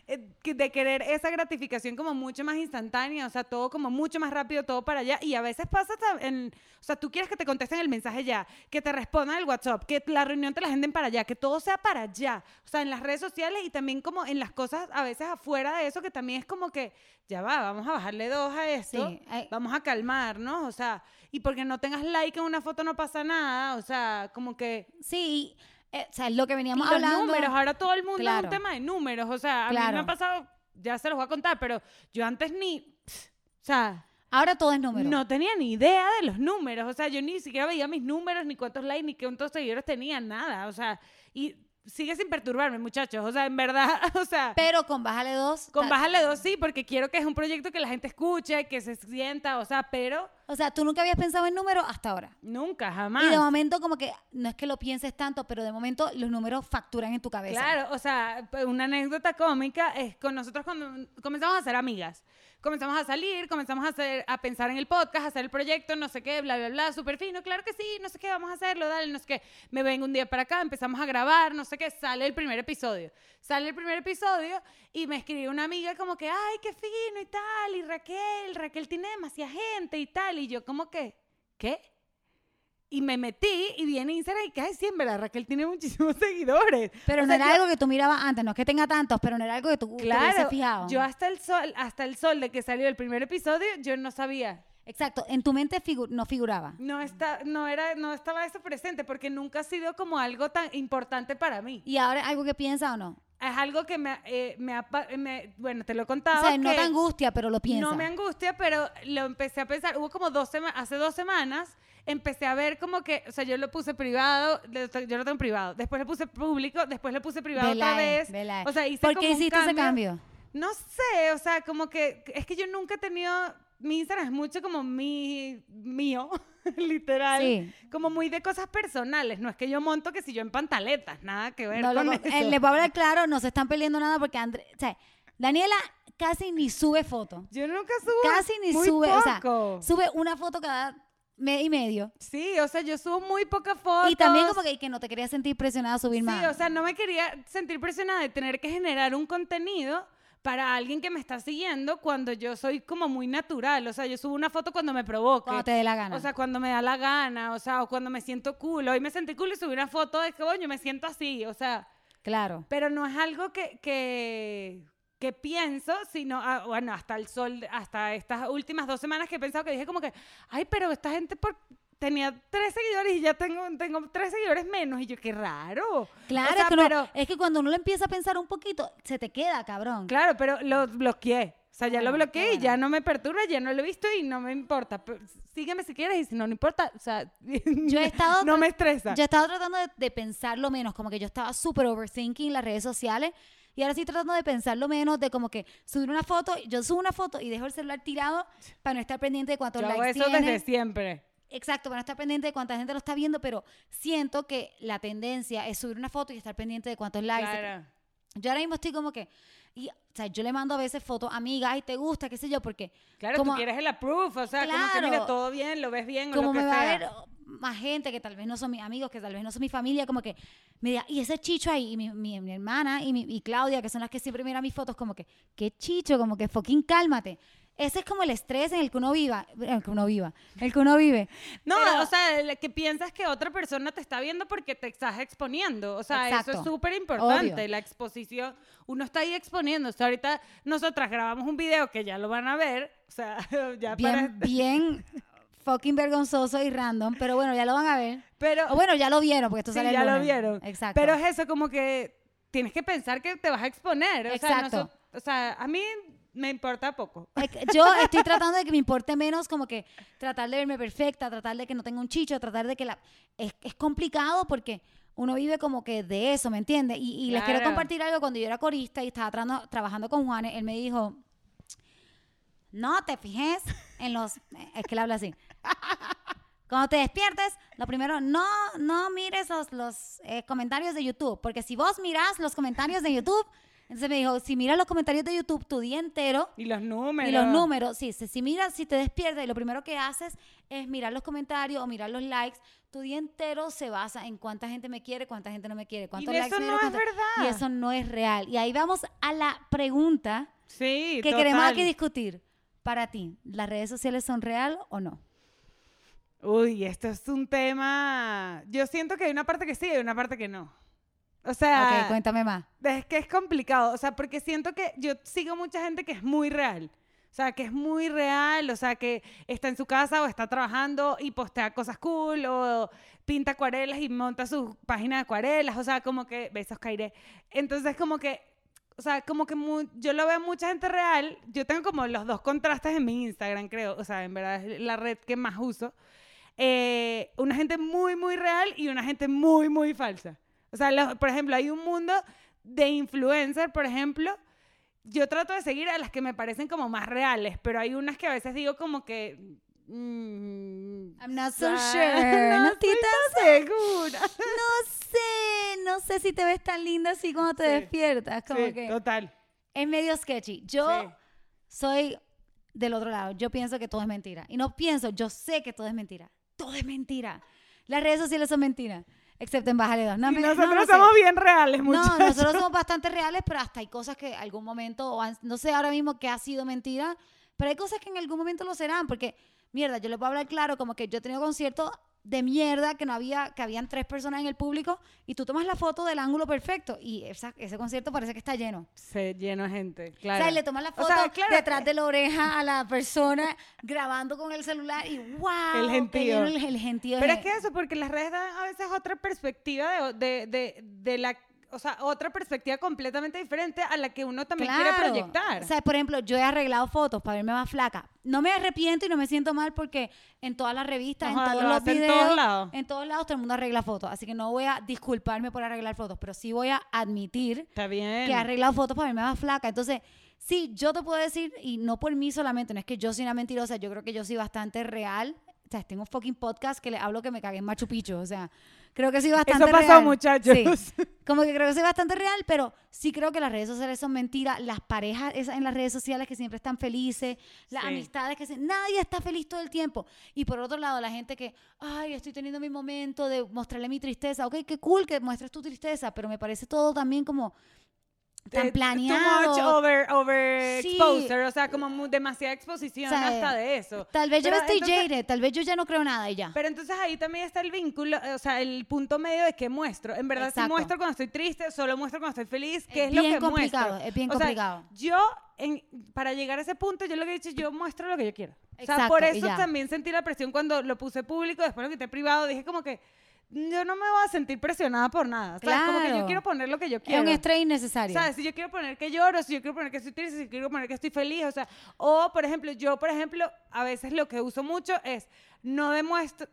Eh, de querer esa gratificación como mucho más instantánea, o sea, todo como mucho más rápido, todo para allá. Y a veces pasa hasta en, o sea, tú quieres que te contesten el mensaje ya, que te respondan el WhatsApp, que la reunión te la agenden para allá, que todo sea para allá. O sea, en las redes sociales y también como en las cosas a veces afuera de eso, que también es como que, ya va, vamos a bajarle dos a esto, Sí, hay- vamos a calmarnos, o sea, y porque no tengas like en una foto no pasa nada, o sea, como que... Sí, eh, o sea, lo que Y veníamos los hablando. números, ahora todo el mundo es Claro. un tema de números. O sea, a mí me Claro. ha pasado, ya se los voy a contar, pero yo antes ni, o sea, Ahora todo es número. no tenía ni idea de los números. O sea, yo ni siquiera veía mis números, ni cuántos likes, ni cuántos seguidores tenía, nada. O sea, y sigue sin perturbarme, muchachos. O sea, en verdad, *laughs* o sea, Pero con Bájale dos. con ta- Bájale dos sí, porque quiero que es un proyecto que la gente escuche, que se sienta, o sea, pero O sea, tú nunca habías pensado en números hasta ahora. nunca, jamás. Y de momento, como que no es que lo pienses tanto, pero de momento los números facturan en tu cabeza. Claro, o sea, una anécdota cómica es con nosotros cuando comenzamos a ser amigas. Comenzamos a salir, comenzamos a, hacer, a pensar en el podcast, a hacer el proyecto, no sé qué, bla, bla, bla, súper fino, claro que sí, no sé qué, vamos a hacerlo, dale, no sé qué. Me vengo un día para acá, empezamos a grabar, no sé qué, sale el primer episodio. Sale el primer episodio y me escribe una amiga como que, ay, qué fino y tal, y Raquel, Raquel tiene demasiada gente y tal, y yo como que, ¿qué? Y me metí y vi en Instagram y que, ay, sí, en verdad, Raquel tiene muchísimos *laughs* seguidores. Pero O no sea, era yo- algo que tú mirabas antes, no es que tenga tantos, pero no era algo que tú te Claro, fijado. yo hasta el sol, hasta el sol de que salió el primer episodio, yo no sabía. Exacto, en tu mente figu- no figuraba. No está, no era, no estaba eso presente porque nunca ha sido como algo tan importante para mí. ¿Y ahora algo que piensa o no? Es algo que me, eh, me, me- bueno, te lo he contado. O sea, no que te angustia, pero lo piensa. No me angustia, pero lo empecé a pensar. Hubo como dos semanas, hace dos semanas, empecé a ver como que, o sea, yo lo puse privado, yo lo tengo privado, después lo puse público, después lo puse privado otra eh, vez. O sea, hice ¿Por como qué un hiciste ese cambio? No sé, o sea, como que es que yo nunca he tenido mi Instagram es mucho como mi mío, *laughs* literal, Sí. como muy de cosas personales, no es que yo monto que si yo en pantaletas, nada que ver No, con eso. eh, les voy a hablar claro, no se están peleando nada porque André, o sea, Daniela casi ni sube fotos. Yo nunca subo Casi ni muy sube, o sea, sube una foto cada mes y medio. Sí, o sea, yo subo muy pocas fotos. Y también como que, que no te querías sentir presionada a subir Sí, más. o sea, no me quería sentir presionada de tener que generar un contenido para alguien que me está siguiendo cuando yo soy como muy natural. O sea, yo subo una foto cuando me provoque. cuando te dé la gana. O sea, cuando me da la gana, o sea, o cuando me siento cool. Hoy me sentí cool y subí una foto de que, coño, me siento así, o sea, claro. pero no es algo que, que, que pienso, sino, ah, bueno, hasta el sol, hasta estas últimas dos semanas que he pensado que dije como que, ay, pero esta gente por, tenía tres seguidores y ya tengo, tengo tres seguidores menos. Y yo, qué raro. Claro, O sea, es, que uno- pero- es que cuando uno lo empieza a pensar un poquito, se te queda, cabrón. Claro, pero lo bloqueé. O sea, ya lo Bueno, bloqueé y ya no me perturba, ya no lo he visto y no me importa. Pero sígueme si quieres y si no, no importa. O sea, *laughs* Yo he estado no me estresa. Yo estaba tratando de, de pensarlo menos, como que yo estaba súper overthinking las redes sociales y ahora estoy tratando de pensarlo menos, de como que subir una foto, yo subo una foto y dejo el celular tirado para no estar pendiente de cuántos Yo hago likes eso tiene. desde siempre. Exacto, para no estar pendiente de cuánta gente lo está viendo, pero siento que la tendencia es subir una foto y estar pendiente de cuántos likes. Claro. Yo ahora mismo estoy como que, y, o sea, yo le mando a veces fotos a amigas, ay, te gusta, qué sé yo, porque Claro, como, tú quieres el approve, o sea, como que Claro. mira, todo bien, lo ves bien o lo que me va sea. a ver más gente que tal vez no son mis amigos, que tal vez no son mi familia, como que me diga, y ese chicho ahí, y mi, mi- mi hermana y, mi, y Claudia, que son las que siempre miran mis fotos, como que, qué chicho, como que fucking cálmate. ese es como el estrés en el que uno viva, el que uno viva, el que uno vive. No, Pero- o sea, el que piensas que otra persona te está viendo porque te estás exponiendo. O sea, eso Exacto. es súper importante, la exposición. Uno está ahí exponiendo. O sea, ahorita nosotras grabamos un video que ya lo van a ver. O sea, *laughs* ya para... bien, bien fucking vergonzoso y random, pero bueno, ya lo van a ver. Pero, O bueno, ya lo vieron, porque esto sí, sale el ya lo vieron. Exacto. Pero es eso, como que tienes que pensar que te vas a exponer. O sea, Exacto. noso- o sea, a mí me importa poco. Yo estoy tratando de que me importe menos, como que tratar de verme perfecta, tratar de que no tenga un chicho, tratar de que la... Es, es complicado porque uno vive como que de eso, ¿me entiendes? Y, y les quiero Claro. compartir algo. Cuando yo era corista y estaba trano- trabajando con Juanes, él me dijo, no te fijes en los... Es que él habla así. Cuando te despiertes, lo primero, no, no mires los, los eh, comentarios de YouTube, porque si vos mirás los comentarios de YouTube, entonces me dijo, si miras los comentarios de YouTube tu día entero, Y los números. y los números, sí, si, si miras, si te despiertas y lo primero que haces es mirar los comentarios o mirar los likes, tu día entero se basa en cuánta gente me quiere, cuánta gente no me quiere, cuántos eso likes me no dieron, es cuánto- verdad. Y eso no es real. Y ahí vamos a la pregunta Sí, que queremos total. aquí discutir. Para ti, ¿las redes sociales son real o no? Uy, esto es un tema. Yo siento que hay una parte que sí y una parte que no. O sea, ok, cuéntame más. es que es complicado. O sea, porque siento que yo sigo mucha gente que es muy real. O sea, que es muy real, o sea, que está en su casa o está trabajando y postea cosas cool o pinta acuarelas y monta su página de acuarelas, o sea, como que, besos, Caire. Entonces, como que, o sea, como que mu- yo lo veo mucha gente real, yo tengo como los dos contrastes en mi Instagram, creo, o sea, en verdad es la red que más uso. Eh, una gente muy, muy real y una gente muy, muy falsa. O sea, los- por ejemplo, hay un mundo de influencer, por ejemplo, yo trato de seguir a las que me parecen como más reales, pero hay unas que a veces digo como que... mm, I'm not so sure. *laughs* No estoy tan segura. *laughs* No sé, no sé si te ves tan linda así cuando te Sí. despiertas. Como Sí, que total. es medio sketchy. Yo Sí. soy del otro lado. Yo pienso que todo es mentira. Y no pienso, yo sé que todo es mentira. Todo es mentira. Las redes sociales son mentiras. Excepto en Bájale 2. No, no, nosotros no sé. somos bien reales, No, muchachos. nosotros somos bastante reales, pero hasta hay cosas que algún momento, o han- no sé ahora mismo qué ha sido mentira, pero hay cosas que en algún momento lo serán, porque, mierda, yo les puedo hablar claro, como que yo he tenido conciertos de mierda que no había, que habían tres personas en el público, y tú tomas la foto del ángulo perfecto, y esa- ese concierto parece que está lleno. Se lleno de gente, O claro. sea, y le tomas la O foto sea, claro, detrás de la oreja a la persona *laughs* grabando con el celular y wow, El gentío. el, el gentío Pero es que eso, porque las redes dan a veces otra perspectiva de, de, de, de la... O sea, otra perspectiva completamente diferente a la que uno también quiere Claro. proyectar. O sea, por ejemplo, yo he arreglado fotos para verme más flaca. No me arrepiento y no me siento mal porque en todas las revistas, Ajá, en todos lo los hace en videos, todos lados. en todos lados todo el mundo arregla fotos. Así que no voy a disculparme por arreglar fotos, pero sí voy a admitir Está bien. que he arreglado fotos para verme más flaca. Entonces, sí, yo te puedo decir, y no por mí solamente, no es que yo soy una mentirosa, yo creo que yo soy bastante real. O sea, tengo un fucking podcast que le hablo que me cagué en Machu Picchu. O sea, creo que soy bastante Eso pasó, real. muchachos. Sí. Como que creo que soy bastante real, pero sí creo que las redes sociales son mentiras. Las parejas esas en las redes sociales que siempre están felices, las Sí. amistades que se- nadie está feliz todo el tiempo. Y por otro lado, la gente que, ay, estoy teniendo mi momento de mostrarle mi tristeza. Ok, qué cool que muestres tu tristeza, pero me parece todo también como tan planeado. Too much over, over Sí. exposure, o sea, como demasiada exposición O sea, hasta de eso. Tal vez yo Pero no estoy entonces- jaded, tal vez yo ya no creo nada y ya. Pero entonces ahí también está el vínculo, eh, o sea, el punto medio de qué muestro. En verdad, si Exacto. muestro cuando estoy triste, solo muestro cuando estoy feliz, qué es, Es lo bien que complicado, muestro. es bien O sea, complicado. yo, en, para llegar a ese punto, yo lo que he dicho, yo muestro lo que yo quiero. o sea, Exacto, por eso también sentí la presión cuando lo puse público, después lo quité privado, dije como que yo no me voy a sentir presionada por nada. ¿sabes? Como que yo Claro. quiero poner lo que yo es quiero. un estrés innecesario. ¿Sabes? Si yo quiero poner que lloro, si yo quiero poner que estoy triste, si yo quiero poner que estoy feliz, o sea, o por ejemplo, yo, por ejemplo, a veces lo que uso mucho es no demuestro,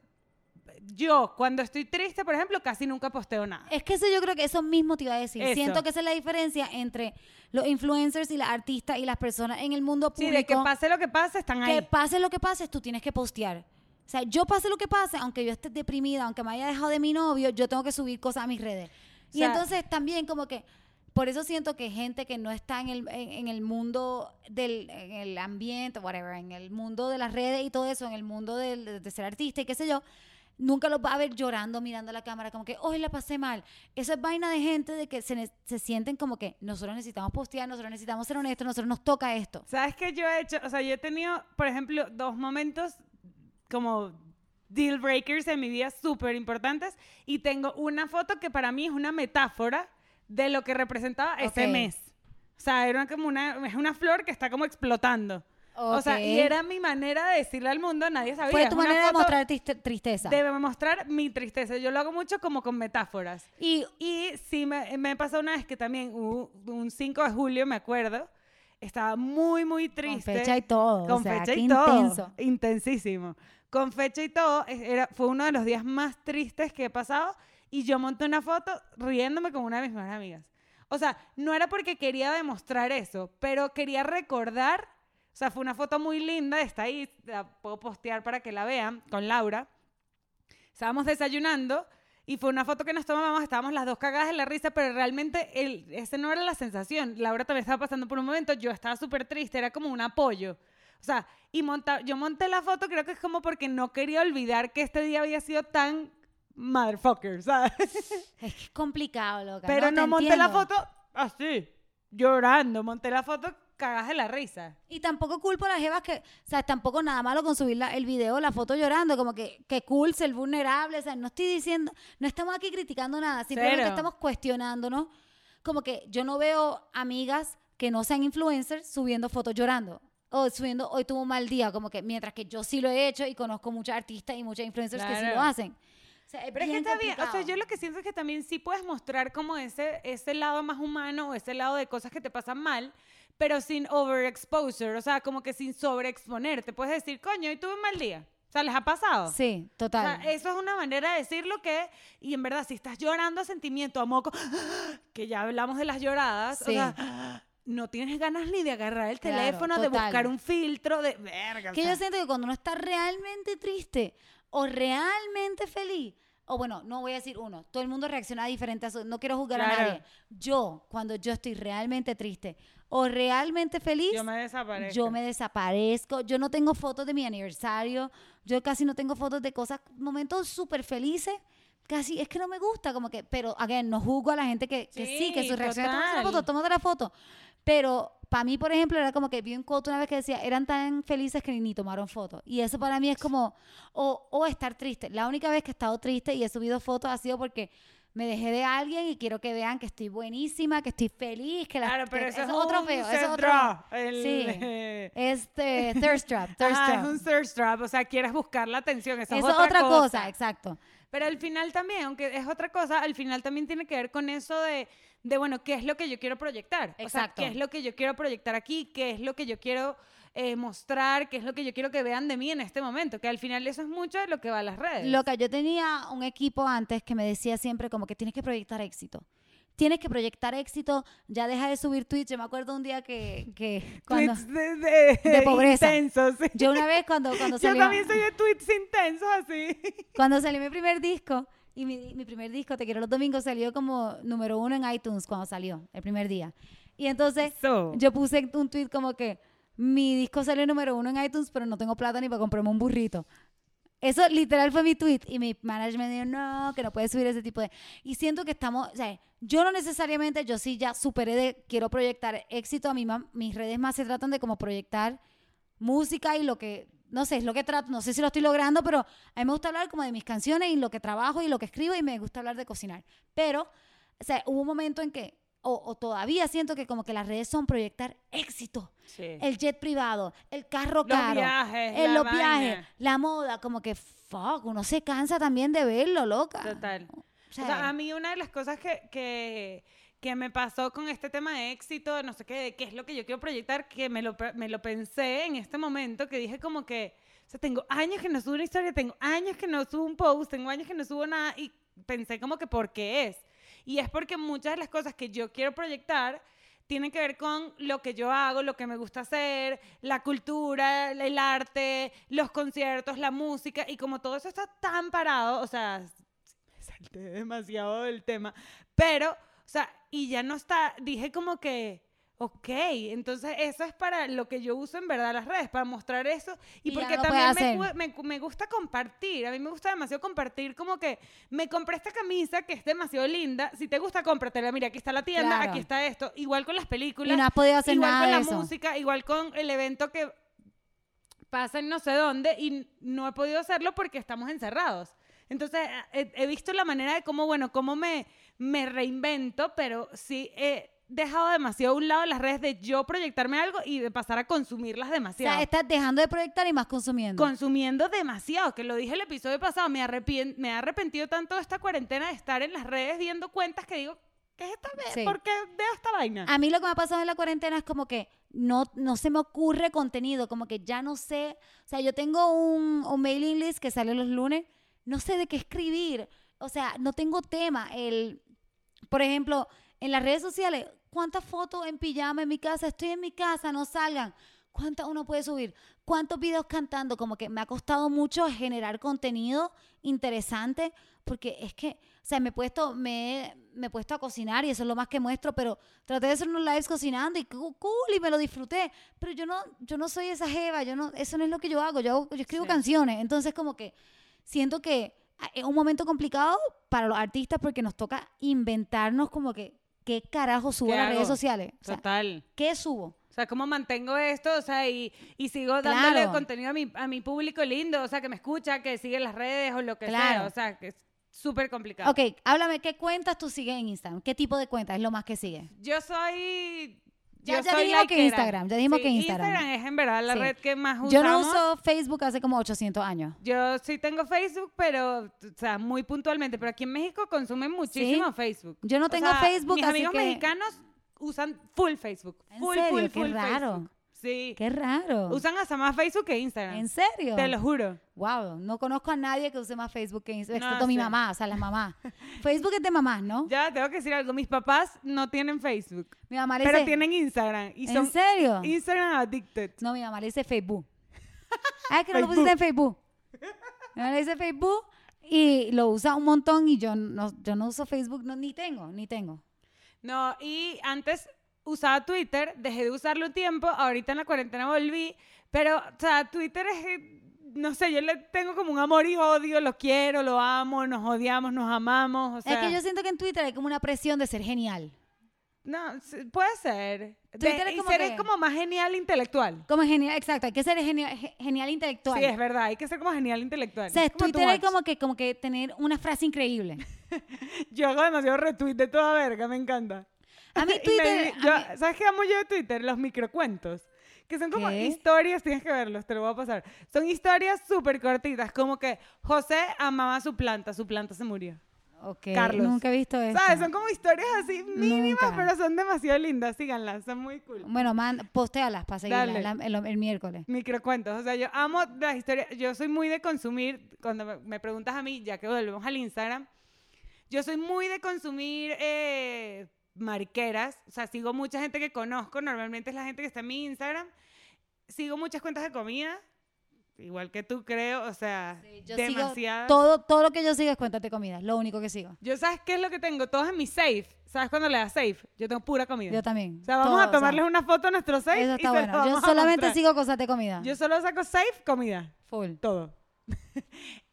yo cuando estoy triste, por ejemplo, casi nunca posteo nada. Es que eso yo creo que eso mismo te iba a decir. Eso. Siento que esa es la diferencia entre los influencers y las artistas y las personas en el mundo Sí, público. de que pase lo que pase, están que ahí. pase lo que pase, tú tienes que postear. O sea, yo pase lo que pase, aunque yo esté deprimida, aunque me haya dejado de mi novio, yo tengo que subir cosas a mis redes. O y sea- entonces también como que, por eso siento que gente que no está en el, en, en el mundo del en el ambiente, whatever, en el mundo de las redes y todo eso, en el mundo del- de, ser artista y qué sé yo, nunca los va a ver llorando mirando a la cámara, como que, hoy la pasé mal. Eso es vaina de gente de que se, se sienten como que nosotros necesitamos postear, nosotros necesitamos ser honestos, nosotros nos toca esto. ¿Sabes qué yo he hecho? O sea, yo he tenido, por ejemplo, dos momentos como deal breakers en mi vida súper importantes y tengo una foto que para mí es una metáfora de lo que representaba ese Ok. mes. O sea, era como una, es una flor que está como explotando. O sea, y era mi manera de decirle al mundo, nadie sabía. Fue tu una manera de mostrar triste- tristeza. De mostrar mi tristeza. Yo lo hago mucho como con metáforas. Y Y sí, me, me pasó una vez que también hubo un 5 de julio, me acuerdo, estaba muy, muy con triste. fecha y todo. Con o sea, fecha y todo. intenso. Intensísimo. Con fecha y todo, era, fue uno de los días más tristes que he pasado y yo monté una foto riéndome con una de mis mejores amigas. O sea, no era porque quería demostrar eso, pero quería recordar, o sea, fue una foto muy linda, está ahí, la puedo postear para que la vean, con Laura. Estábamos desayunando y fue una foto que nos tomamos, estábamos las dos cagadas de la risa, pero realmente el, ese no era la sensación. Laura también estaba pasando por un momento, yo estaba súper triste, era como un apoyo. O sea, y monta, yo monté la foto creo que es como porque no quería olvidar que este día había sido tan motherfucker, ¿sabes? *laughs* Es complicado, loca. Pero no, Te monté la entiendo. foto así, llorando, monté la foto cagadas de la risa. Y tampoco culpo a las jevas que, o sea, tampoco nada malo con subir la- el video, la foto llorando, como que, que cool ser vulnerable, o sea, no estoy diciendo, no estamos aquí criticando nada, simplemente Cero. estamos cuestionándonos, como que yo no veo amigas que no sean influencers subiendo fotos llorando. O subiendo, hoy tuvo un mal día, como que mientras que yo sí lo he hecho y conozco muchas artistas y muchas influencers que sí Claro. lo hacen. O sea, es Pero es que está bien, o sea, complicado. yo lo que siento es que también sí puedes mostrar como ese, ese lado más humano o ese lado de cosas que te pasan mal, pero sin overexposure, o sea, como que sin sobreexponerte. Puedes decir, coño, hoy tuve un mal día. O sea, ¿les ha pasado? Sí, O total. sea, eso es una manera de decirlo que, y en verdad, si estás llorando a sentimiento, a moco, *gasps* que ya hablamos de las lloradas, o Sí. sea, no tienes ganas ni de agarrar el Claro, teléfono, de buscar un filtro, de verga. o Que sea. yo siento que cuando uno está realmente triste o realmente feliz, o bueno, no voy a decir uno, todo el mundo reacciona diferente a eso, no quiero juzgar a nadie. Yo, cuando yo estoy realmente triste o realmente feliz, yo me desaparezco. yo me desaparezco, yo no tengo fotos de mi aniversario, yo casi no tengo fotos de cosas, momentos súper felices. Casi, es que no me gusta, como que, pero, again, no juzgo a la gente que, que sí, que su reacción es "Tómate la foto, tómate la foto. Pero para mí, por ejemplo, era como que vi un quote una vez que decía, eran tan felices que ni tomaron fotos. Y eso para mí es como, o, o estar triste. La única vez que he estado triste y he subido fotos ha sido porque me dejé de alguien y quiero que vean que estoy buenísima, que estoy feliz, que la Claro, pero que- eso es otro feo, eso es otro. el- Sí. *laughs* Este, thirst trap, *laughs* thirst Ajá, trap. es un thirst trap, o sea, quieres buscar la atención, eso, Eso es otra, cosa. exacto. Pero al final también, aunque es otra cosa, al final también tiene que ver con eso de, de bueno, ¿qué es lo que yo quiero proyectar? O sea, Exacto. ¿qué es lo que yo quiero proyectar aquí? ¿Qué es lo que yo quiero eh, mostrar? ¿Qué es lo que yo quiero que vean de mí en este momento? Que al final eso es mucho de lo que va a las redes. Loca, yo tenía un equipo antes que me decía siempre como que tienes que proyectar éxito. Tienes que proyectar éxito, ya deja de subir tweets. Yo me acuerdo un día que, que *laughs* cuando, tweets de, de, de pobreza. intensos. sí. yo una vez cuando, cuando *laughs* Yo salió, también soy de tweets intensos así. *laughs* cuando salió mi primer disco, y mi, mi primer disco, Te quiero los domingos, salió como número uno en iTunes cuando salió, el primer día. Y entonces So. yo puse un tweet como que mi disco salió número uno en iTunes, pero no tengo plata ni para comprarme un burrito. Eso literal fue mi tweet y mi manager me dijo, no, que no puedes subir ese tipo de... Y siento que estamos, o sea, yo no necesariamente, yo sí ya superé de, quiero proyectar éxito, a mí mis redes más se tratan de como proyectar música y lo que, no sé, es lo que trato, no sé si lo estoy logrando, pero a mí me gusta hablar como de mis canciones y lo que trabajo y lo que escribo y me gusta hablar de cocinar. Pero, o sea, hubo un momento en que, o, o todavía siento que como que las redes son proyectar éxito Sí. el jet privado, el carro Los caro, viajes, el- la los vaina. viajes, la moda, como que fuck, uno se cansa también de verlo, loca. Total. O O sea, sea, a mí una de las cosas que, que, que me pasó con este tema de éxito, no sé qué, qué es lo que yo quiero proyectar, que me lo, me lo pensé en este momento, que dije como que, o sea, tengo años que no subo una historia, tengo años que no subo un post, tengo años que no subo nada, y pensé como que por qué es. Y es porque muchas de las cosas que yo quiero proyectar tienen que ver con lo que yo hago, lo que me gusta hacer, la cultura, el arte, los conciertos, la música, y como todo eso está tan parado, o sea, salté demasiado del tema, pero, o sea, y ya no está, dije como que, Ok, entonces eso es para lo que yo uso en verdad las redes, para mostrar eso y, porque también me, me, me gusta compartir, a mí me gusta demasiado compartir como que me compré esta camisa que es demasiado linda, si te gusta cómpratela, mira aquí está la tienda, Claro. aquí está esto, igual con las películas, Y no has podido hacer igual nada con la eso. música, igual con el evento que pasa en no sé dónde y no he podido hacerlo porque estamos encerrados. Entonces he, he visto la manera de cómo, bueno, cómo me, me reinvento, pero sí he dejado demasiado a un lado las redes de yo proyectarme algo y de pasar a consumirlas O demasiado. sea, estás dejando de proyectar y más consumiendo. Consumiendo demasiado, que lo dije el episodio pasado, me, arrepien- me he arrepentido tanto de esta cuarentena de estar en las redes viendo cuentas que digo, ¿qué es esta? Sí. ¿Por qué veo esta vaina? A mí lo que me ha pasado en la cuarentena es como que no, no se me ocurre contenido, como que ya no sé, o sea, yo tengo un, un mailing list que sale los lunes, no sé de qué escribir, o sea, no tengo tema. El, por ejemplo, en las redes sociales, ¿cuántas fotos en pijama en mi casa? Estoy en mi casa, no salgan. ¿Cuántas uno puede subir? ¿Cuántos videos cantando? Como que me ha costado mucho generar contenido interesante porque es que, o sea, me he puesto, me, me he puesto a cocinar y eso es lo más que muestro, pero traté de hacer unos lives cocinando y cool y me lo disfruté, pero yo no, yo no soy esa jeva, yo no, eso no es lo que yo hago, yo, hago- yo escribo Sí. canciones, entonces como que siento que ah, es un momento complicado para los artistas porque nos toca inventarnos como que, ¿qué carajo subo ¿Qué a las redes sociales? O sea, Total. ¿qué subo? O sea, ¿cómo mantengo esto? O sea, y, y sigo dándole Claro. contenido a mi, a mi público lindo, o sea, que me escucha, que sigue las redes o lo que sea. O sea, que es súper complicado. Ok, háblame, ¿qué cuentas tú sigues en Instagram? ¿Qué tipo de cuentas es lo más que sigues? Yo soy... Ya- ya dijimos que. Instagram, ya dijimos Sí, que Instagram. Instagram es en verdad la Sí. red que más usamos. Yo no uso Facebook hace como 800 años. Yo sí tengo Facebook, pero, o sea, muy puntualmente. Pero aquí en México consumen muchísimo Facebook. Yo no O tengo sea, Facebook, Mis así amigos que- mexicanos usan full Facebook. ¿En Full, serio? full, Qué full raro. Facebook. Sí. Qué raro. Usan hasta más Facebook que Instagram. ¿En serio? Te lo juro. Wow, no conozco a nadie que use más Facebook que Instagram, No, excepto mi sí. mamá, o sea, la mamá. *laughs* Facebook es de mamás, ¿no? Ya, tengo que decir algo. Mis papás no tienen Facebook, Mi mamá le pero dice, tienen Instagram. Y ¿en serio? Instagram addicted. No, mi mamá le dice Facebook. *laughs* Ah, es que no lo pusiste en Facebook. Mi mamá le dice Facebook y lo usa un montón y yo no, yo no uso Facebook, no, ni tengo, ni tengo. No, y antes usaba Twitter, dejé de usarlo un tiempo, ahorita en la cuarentena volví, pero, o sea, Twitter es, no sé, yo le tengo como un amor y odio, lo quiero, lo amo, nos odiamos, nos amamos, o sea, es que yo siento que en Twitter hay como una presión de ser genial. no, puede ser. De- Twitter es y como ser que- es como más genial intelectual. Como genial, exacto, hay que ser genial, ge- genial intelectual. Sí, es verdad, hay que ser como genial intelectual. o sea, Es Twitter es como que, como que tener una frase increíble. *laughs* Yo hago demasiado retweet de toda verga, me encanta. A mí *laughs* me Twitter... di- yo- a mí- ¿Sabes qué amo yo de Twitter? Los microcuentos. Que son como ¿Qué? historias, tienes que verlos, te lo voy a pasar. Son historias súper cortitas, como que José amaba su planta, su planta se murió. Ok, Carlos. nunca he visto eso. ¿Sabes? Son como historias así mínimas, Nunca. pero son demasiado lindas. Síganlas, son muy cool. Bueno, man, postéalas para seguirlas la- el, el miércoles. Microcuentos. O sea, yo amo las historias. Yo soy muy de consumir, cuando me, me preguntas a mí, ya que volvemos al Instagram, yo soy muy de consumir eh, mariqueras. O sea, sigo mucha gente que conozco. Normalmente es la gente que está en mi Instagram. Sigo muchas cuentas de comida. Igual que tú, creo. O sea, Yo sigo demasiadas. todo, todo lo que yo sigo es cuentas de comida, lo único que sigo. Yo, ¿sabes qué es lo que tengo? Todos en mi safe. ¿Sabes cuando le das safe? Yo tengo pura comida. Yo también. O sea, vamos todo, a o sea, tomarles una foto a nuestro safe Eso y está se bueno. Yo solamente sigo cosas de comida. Yo solo saco safe comida. Full. todo. *laughs*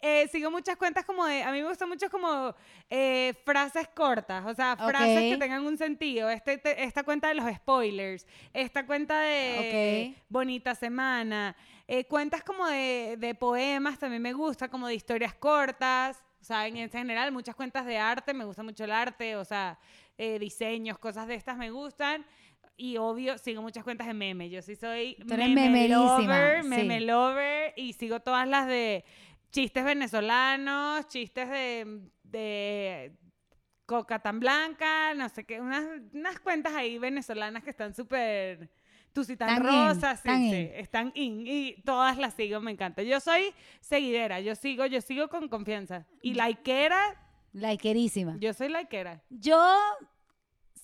Eh, sigo muchas cuentas como de, a mí me gusta mucho como eh, frases cortas, o sea, frases que Ok. tengan un sentido. Este, te- esta cuenta de los spoilers, esta cuenta de Ok. Bonita Semana, eh, cuentas como de, de poemas también me gusta, como de historias cortas, o sea, en, en general muchas cuentas de arte, me gusta mucho el arte, o sea, eh, diseños, cosas de estas me gustan. Y obvio, sigo muchas cuentas de meme. Yo sí soy meme lover, sí. meme lover, y sigo todas las de chistes venezolanos, chistes de, de coca tan blanca, no sé qué, unas, unas cuentas ahí venezolanas que están súper in, rosas, sí, están sí, in. están in y todas las sigo, me encanta. Yo soy seguidera, yo sigo, yo sigo con confianza. Y likeera, Likerísima. yo soy likeera. Yo,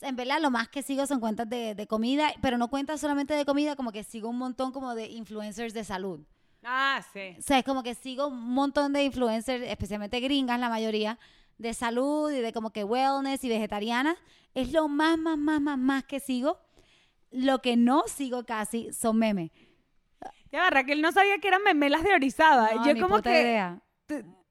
en verdad, lo más que sigo son cuentas de, de comida, pero no cuentas solamente de comida, como que sigo un montón como de influencers de salud. Ah, sí. O sea, es como que sigo un montón de influencers, especialmente gringas, la mayoría, de salud y de como que wellness y vegetariana. Es lo más, más, más, más, más que sigo. Lo que no sigo casi son memes. Ya va, Raquel no sabía que eran memelas de Orizaba. No, Yo ni como puta que... idea.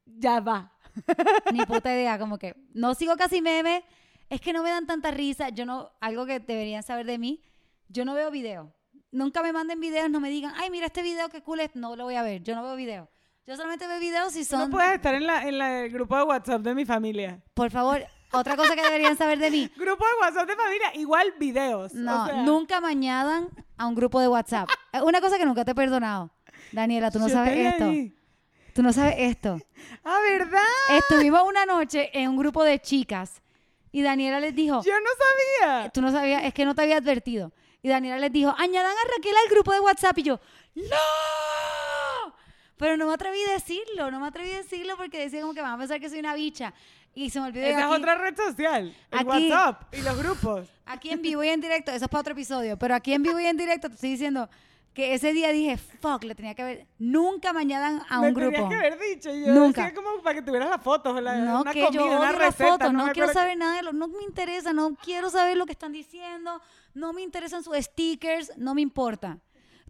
Ya va. *laughs* Ni puta idea, como que no sigo casi memes. Es que no me dan tanta risa. Yo no, algo que deberían saber de mí, yo no veo videos. Nunca me manden videos, no me digan, ay, mira este video, qué cool es. No lo voy a ver, yo no veo videos. Yo solamente veo videos si son... No puedes estar en, la, en la- el grupo de WhatsApp de mi familia. Por favor, otra cosa que deberían saber de mí. *laughs* Grupo de WhatsApp de familia, igual videos. No, o sea, nunca me añadan a un grupo de WhatsApp. Una cosa que nunca te he perdonado. Daniela, tú no yo sabes esto. Tú no sabes esto. Ah, ¿verdad? Estuvimos una noche en un grupo de chicas y Daniela les dijo, Yo no sabía. tú no sabías, es que no te había advertido. Y Daniela les dijo, añadan a Raquel al grupo de WhatsApp. Y yo, ¡No! Pero no me atreví a decirlo, no me atreví a decirlo porque decía como que van a pensar que soy una bicha. Y se me olvidó. Esa es otra red social. El aquí- WhatsApp y los grupos. aquí en vivo y en directo, eso es para otro episodio, pero aquí en vivo y en directo te estoy diciendo que ese día dije, fuck, le tenía que haber, nunca me añadan a un tenías grupo. que haber dicho. Yo Nunca. decía como para que tuvieras las fotos, la, No, una que comida, yo una receta. fotos, no, quiero saber nada de lo, no me interesa, no quiero saber lo que están diciendo, no me interesan sus stickers, no me importa.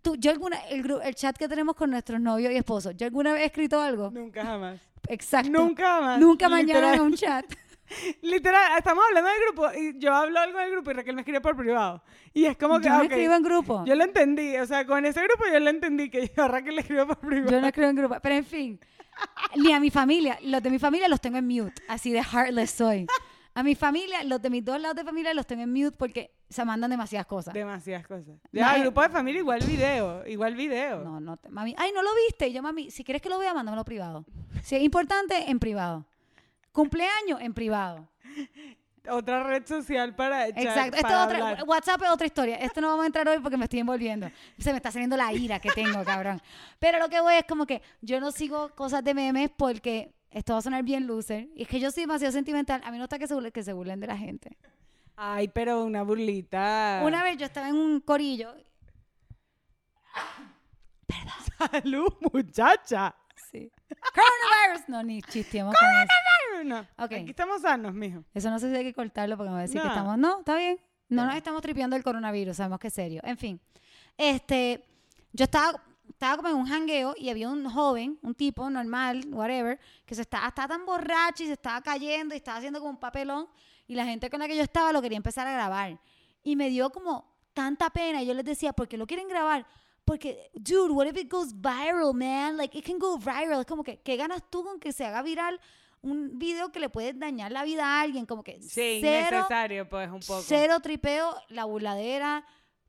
Tú, yo alguna, el, el chat que tenemos con nuestros novios y esposos, yo alguna vez he escrito algo, Nunca jamás. exacto, Nunca jamás. nunca añadan a un chat. Literal, estamos hablando del grupo y yo hablo algo del grupo y Raquel me escribe por privado. Y es como que, Yo no ok, escribo en grupo, yo lo entendí. O sea, con ese grupo yo lo entendí que yo a Raquel le escribo por privado. yo no escribo en grupo, pero en fin, ni a mi familia, los de mi familia los tengo en mute, así de heartless soy. A mi familia, los de mis dos lados de familia los tengo en mute porque se mandan demasiadas cosas. Demasiadas cosas. No, Ya, eh, grupo de familia igual video, igual video. No, no, te- mami. Ay, no lo viste. Y Yo, mami, si quieres que lo vea, mándamelo privado. Si es importante, en privado. Cumpleaños, en privado. Otra red social para echar, Exacto. Esto para es otra, hablar. WhatsApp es otra historia. Esto no vamos a entrar hoy porque me estoy envolviendo. Se me está saliendo la ira que tengo, cabrón. Pero lo que voy es como que yo no sigo cosas de memes porque esto va a sonar bien loser. Y es que yo soy demasiado sentimental. A mí no está que se burlen, que se burlen de la gente. Ay, pero una burlita. Una vez yo estaba en un corillo. *laughs* Salud, muchacha. Sí. Coronavirus. No, ni chisteemos con eso. No, Ok. Aquí estamos sanos, mijo. Eso no sé si hay que cortarlo porque me va a decir que No. estamos. No, está bien. No nos estamos tripeando el coronavirus, sabemos que es serio. En fin, este, yo estaba, estaba como en un jangueo y había un joven, un tipo normal, whatever, que se estaba, estaba tan borracho y se estaba cayendo y estaba haciendo como un papelón y la gente con la que yo estaba lo quería empezar a grabar. Y me dio como tanta pena y yo les decía, ¿por qué lo quieren grabar? Porque, dude, what if it goes viral, man? Like, it can go viral. Es como que, ¿qué ganas tú con que se haga viral un video que le puede dañar la vida a alguien? Como que Sí, cero, innecesario, pues, un poco. cero tripeo, la burladera,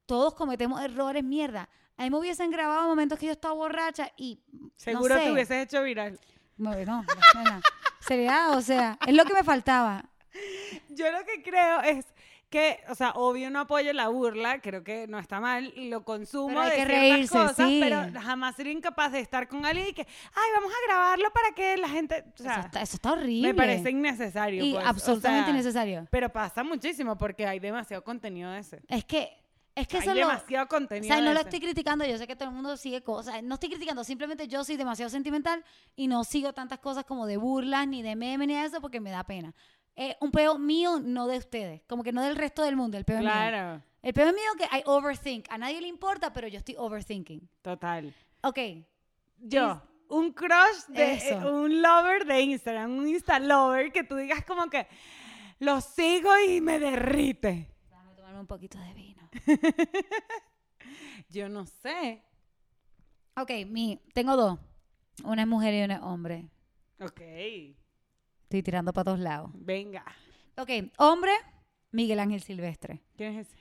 todos cometemos errores, mierda. A mí me hubiesen grabado momentos que yo estaba borracha y, Seguro no sé, te hubieses hecho viral. No, no, nena, sería, o sea, es lo que me faltaba. *laughs* Yo lo que creo es que, o sea, obvio no apoyo la burla, creo que no está mal, lo consumo Pero hay de que ciertas reírse, cosas, sí. pero jamás sería incapaz de estar con alguien y que, ay, vamos a grabarlo para que la gente, o sea, eso, está, eso está horrible. me parece innecesario. y pues, o absolutamente sea, innecesario. Pero pasa muchísimo porque hay demasiado contenido de ese. Es que, es que Hay eso lo... demasiado O contenido sea, no lo ese. estoy criticando, yo sé que todo el mundo sigue cosas, no estoy criticando, simplemente yo soy demasiado sentimental y no sigo tantas cosas como de burlas, ni de memes, ni de eso, porque me da pena. Es un peo mío, no de ustedes, como que no del resto del mundo, el peo es mío. Claro, El peo es mío que I overthink, a nadie le importa, pero yo estoy overthinking. total. Ok, Yo, un crush de Eso. eh, un lover de Instagram, un Insta lover que tú digas como que lo sigo y me derrite. déjame tomarme un poquito de vino. *laughs* Yo no sé. Ok, mi, tengo dos, una es mujer y una es hombre. Ok, Estoy tirando para todos lados. venga. Ok, hombre, Miguel Ángel Silvestre. ¿Quién es ese?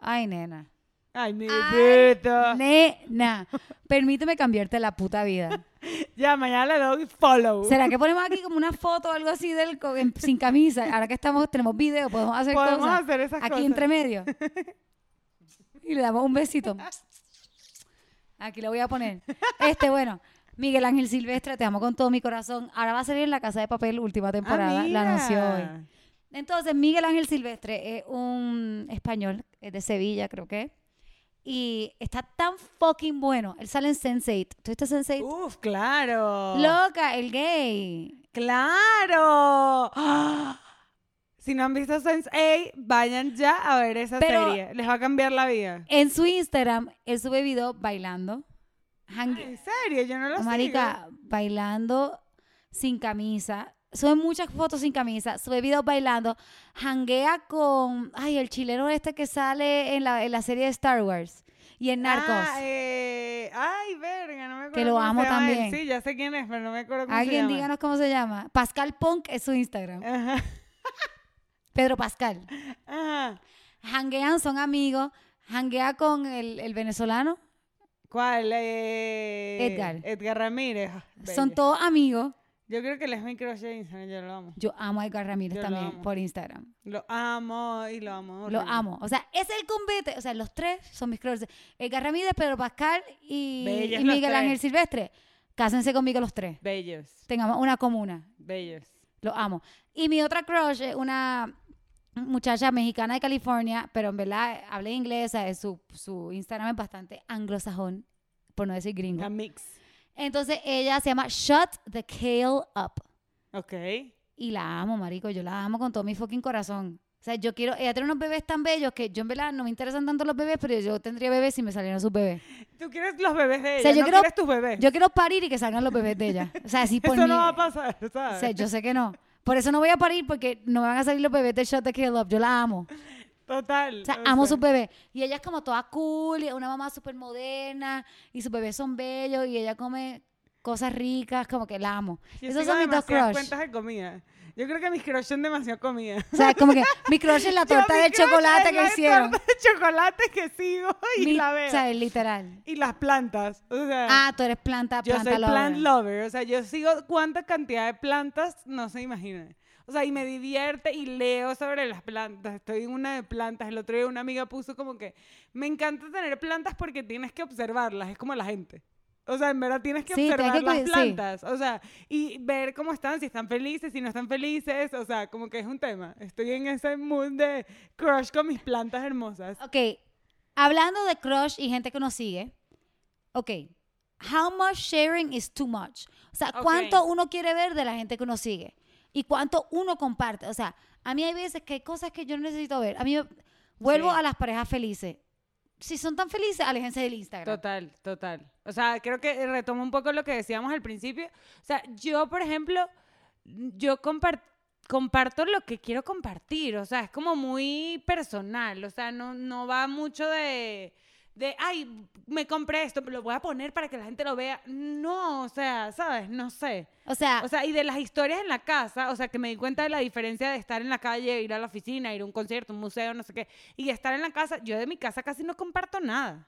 Ay, nena. Ay, mi Ay, bebito. Nena, permíteme cambiarte la puta vida. *laughs* Ya, mañana le doy follow. ¿Será que ponemos aquí como una foto o algo así del en- sin camisa? Ahora que estamos, tenemos video, podemos hacer Podemos cosas hacer esas aquí cosas. entre medio. *laughs* Y le damos un besito. Aquí le voy a poner. Este, bueno, Miguel Ángel Silvestre, te amo con todo mi corazón. Ahora va a salir en La Casa de Papel, última Ah, temporada. la anunció hoy. Entonces, Miguel Ángel Silvestre es un español, es de Sevilla, creo que. Y está tan fucking bueno. Él sale en Sense8. ¿Tú viste Sense8? Uf, claro. Loca, el gay. ¡Claro! ¡Ah! *gasps* Si no han visto Sense8, vayan ya a ver esa Pero- serie. Les va a cambiar la vida. En su Instagram, él sube video bailando. Hang- En serio, yo no lo sé. Marica, bailando sin camisa. Sube muchas fotos sin camisa, sube videos bailando. Hanguea con, ay, el chileno este que sale en la, en la serie de Star Wars y en Narcos. Ah, eh, ay, verga, no me acuerdo. Que lo cómo se amo él. también. Sí, ya sé quién es, pero no me acuerdo cómo se Alguien llama. díganos cómo se llama. Pascal Punk es su Instagram. Ajá. *laughs* Pedro Pascal. Ajá. Hanguean, son amigos. Hanguea con el, el venezolano. ¿Cuál? Eh, Edgar. Edgar Ramírez. Ah, Son todos amigos. Yo creo que él es mi crush de Instagram, yo lo amo. Yo amo a Edgar Ramírez Yo también por Instagram. Lo amo y lo amo. Lo amo. O sea, es el combate. O sea, los tres son mis crushes. Edgar Ramírez, Pedro Pascal y, y Miguel. Ángel Silvestre. Cásense conmigo los tres. Bellos, Tengamos una comuna. bellos. Lo amo. Y mi otra crush es una muchacha mexicana de California, pero en verdad habla inglés. Su, su Instagram es bastante anglosajón, por no decir gringo. La mix. Entonces ella se llama Shut the Kale Up. Ok. Y la amo, marico. Yo la amo con todo mi fucking corazón. O sea, yo quiero... Ella tiene unos bebés tan bellos que yo en verdad no me interesan tanto los bebés, pero yo tendría bebés si me salieran sus bebés. Tú quieres los bebés de ella, sea, yo no quiero- quieres tus bebés. Yo quiero parir y que salgan los bebés de ella. O sea, si *laughs* por Eso mí... no va a pasar, ¿sabes? O sea, yo sé que no. Por eso no voy a parir porque no me van a salir los bebés de Shut the Kale Up. Yo la amo. Total. O sea, amo sus bebés. Y ella es como toda cool, una mamá súper moderna, y sus bebés son bellos, y ella come cosas ricas, como que la amo. Yo Esos son mis dos crush. cuentas de comida. Yo creo que mis crush son demasiado comida. O sea, como que mi crush es la *laughs* Yo, torta de chocolate es que la hicieron. torta de chocolate que sigo *laughs* y Mi- la o veo. sea, es literal. y las plantas. O sea, Ah, tú eres planta, yo planta soy lover. plant lover. O sea, yo sigo cuánta cantidad de plantas no se imaginan. O sea, y me divierte y leo sobre las plantas. Estoy en una de plantas. El otro día una amiga puso como que me encanta tener plantas porque tienes que observarlas. Es como la gente. O sea, en verdad tienes que Sí, observar que las cuid- sí. plantas. O sea, y ver cómo están, si están felices, si no están felices. O sea, como que es un tema. Estoy en ese mood de crush con mis plantas hermosas. Ok, hablando de crush y gente que nos sigue, ok, how much sharing is too much? O sea. ¿cuánto uno quiere ver de la gente que uno sigue? Y cuánto uno comparte. O sea, a mí hay veces que hay cosas que yo no necesito ver. A mí, vuelvo Sí. a las parejas felices. Si son tan felices, aléjense del Instagram. Total, total. O sea, creo que retomo un poco lo que decíamos al principio. O sea, yo, por ejemplo, yo compar- comparto lo que quiero compartir. O sea, es como muy personal. O sea, no, no va mucho de, de, ay, me compré esto, lo voy a poner para que la gente lo vea. No, o sea, ¿sabes? No sé. O sea, O sea, y de las historias en la casa, o sea, que me di cuenta de la diferencia de estar en la calle, ir a la oficina, ir a un concierto, un museo, no sé qué, y estar en la casa, yo de mi casa casi no comparto nada.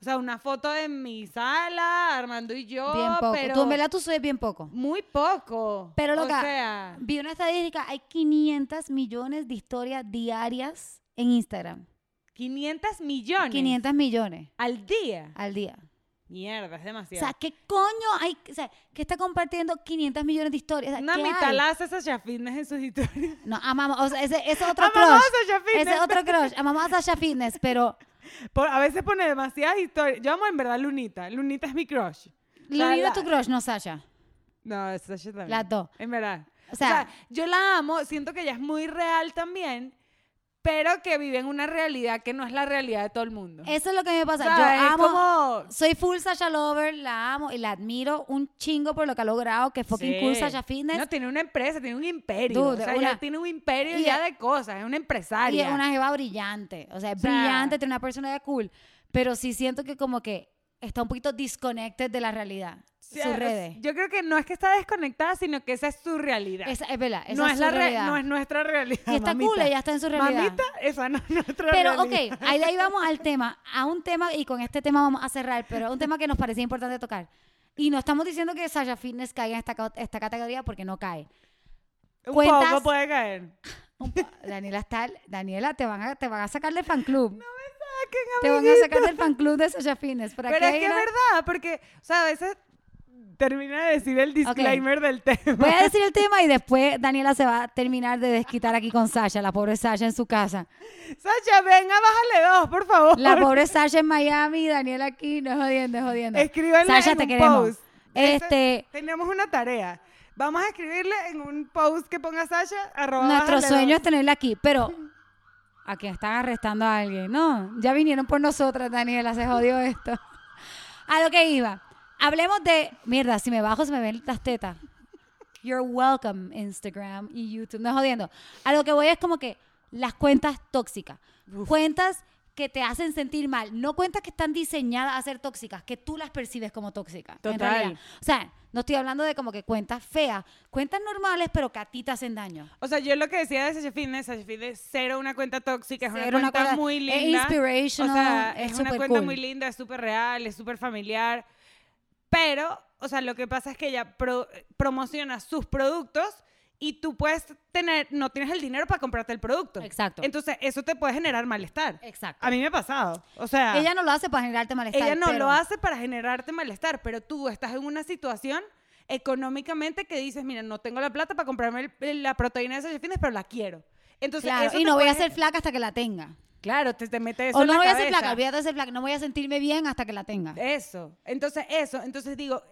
O sea, una foto de mi sala, Armando y yo, bien poco. pero Tú en verdad tú subes bien poco. muy poco. Pero, o loca, sea, Vi una estadística, hay 500 millones de historias diarias en Instagram. 500 millones 500 millones al día. al día. Mierda, es O demasiado. sea, ¿qué coño hay? O sea, ¿qué está compartiendo 500 millones de historias? O sea, una ¿qué mitad hay? la hace Sasha Fitness en sus historias. No, amamos, o sea, ese, ese es otro Amamos a crush. Sasha Fitness. Ese es otro crush. Amamos a Sasha Fitness, pero Por- a veces pone demasiadas historias. Yo amo en verdad a Lunita. Lunita es mi crush. O la- es tu crush, no Sasha. No, es Sasha también. Las dos. En verdad. O O sea- sea, yo la amo, siento que ella es muy real también, pero que vive en una realidad que no es la realidad de todo el mundo. Eso es lo que me pasa. Sea, Yo amo, como- soy full Sasha Lover, la amo y la admiro un chingo por lo que ha logrado, que fucking Sí. cool Sasha Fitness. No, tiene una empresa, tiene un imperio. Dude, o sea, una- ella tiene un imperio y- ya de cosas, es una Y empresaria. es una jeva brillante. O sea, es O sea- brillante, tiene una personalidad cool. Pero sí siento que como que está un poquito disconnected de la realidad. Sí, sus es- redes. Yo creo que no es que está desconectada, sino que esa es su realidad. Esa- es verdad, esa no, es, su la re- realidad. no es nuestra realidad. y está cool, ella está en su realidad. Mamita, esa no es nuestra Pero ok, realidad. ahí de ahí vamos al tema, a un tema, y con este tema vamos a cerrar, pero un tema que nos parecía importante tocar. Y no estamos diciendo que Sasha Fitness caiga en esta, esta categoría porque no cae. Un cuentas- poco puede caer. *laughs* Un po- Daniela está, Daniela, te van a, te van a sacar del fan club. Saquen, te van a sacar del fan club de Sasha Fitness. ¿Para Pero qué es que es verdad, porque, o sea, a veces termina de decir el disclaimer del tema. Voy a decir el *laughs* tema y después Daniela se va a terminar de desquitar aquí con Sasha, la pobre Sasha en su casa. Sacha, venga, bájale dos, por favor. La pobre Sasha en Miami Daniela aquí, no es jodiendo, es jodiendo. Escríbanle Sasha, en te un queremos. post. Este, Tenemos una tarea. Vamos a escribirle en un post que ponga Sasha, arroba nuestro sueño es tenerla aquí, pero a quien están arrestando a alguien. No, ya vinieron por nosotras, Daniela, se jodió esto. A lo que iba. Hablemos de, mierda, si me bajo se me ven las tetas. You're welcome, Instagram y YouTube. No jodiendo. A lo que voy es como que las cuentas tóxicas. Cuentas que te hacen sentir mal. No cuentas que están diseñadas a ser tóxicas, que tú las percibes como tóxicas. Total. O sea, no estoy hablando de como que cuentas feas. Cuentas normales, pero que a ti te hacen daño. O sea, yo lo que decía de Sasha Fitness, Sasha Fitness, cero una cuenta tóxica, es una cuenta una cuenta- muy es linda. inspirational, O sea, es es, una cuenta cool. muy linda, es súper real, es súper familiar. Pero, o sea, lo que pasa es que ella pro- promociona sus productos y tú puedes tener, no tienes el dinero para comprarte el producto. Exacto. Entonces, eso te puede generar malestar. Exacto. A mí me ha pasado. O sea, Ella no lo hace para generarte malestar. ella no pero- lo hace para generarte malestar, pero tú estás en una situación económicamente que dices, mira, no tengo la plata para comprarme el- la proteína de Sasha Fitness, pero la quiero. Entonces, Claro, eso y no voy a ser flaca hasta que la tenga. Claro, te, te mete eso O en no la voy a cabeza. flaca, olvídate de ser flaca. No voy a sentirme bien hasta que la tenga. Eso. Entonces, eso. Entonces digo,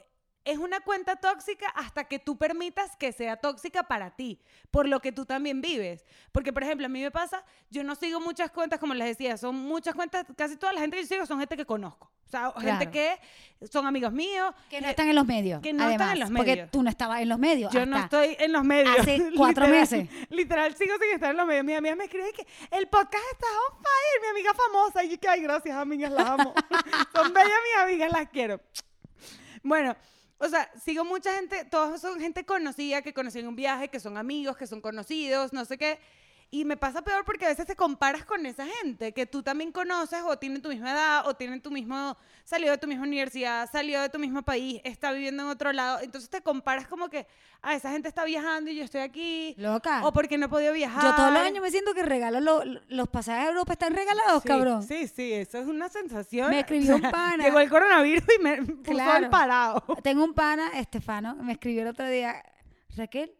es una cuenta tóxica hasta que tú permitas que sea tóxica para ti, por lo que tú también vives. Porque, por ejemplo, a mí me pasa, yo no sigo muchas cuentas, como les decía, son muchas cuentas, casi toda la gente que yo sigo son gente que conozco. O sea, gente que son amigos míos. Que no están en los medios. que no están en los Porque medios. tú no estabas en los medios. Yo no estoy en los medios. hace *laughs* cuatro Literal- meses. Literal, sigo sin estar en los medios. Mi amiga me escribe que el podcast está on fire. Mi amiga famosa. Y yo que, ay, gracias, amigas, las amo. *laughs* son bellas mis amigas, las quiero. Bueno, o sea, sigo mucha gente, todos son gente conocida, que conocí en un viaje, que son amigos, que son conocidos, no sé qué. Y me pasa peor porque a veces te comparas con esa gente que tú también conoces o tienen tu misma edad o tienen tu mismo, salió de tu misma universidad, salió de tu mismo país, está viviendo en otro lado. Entonces te comparas como que, ah, esa gente está viajando y yo estoy aquí. Loca. O porque no he podido viajar. Yo todos los años me siento que regalo lo- los pasajes a Europa están regalados, Sí, cabrón. Sí, sí, eso es una sensación. Me *laughs* escribió O un pana. Llegó el coronavirus y me puso Claro. al parado. Tengo un pana, Estefano, me escribió el otro día, Raquel,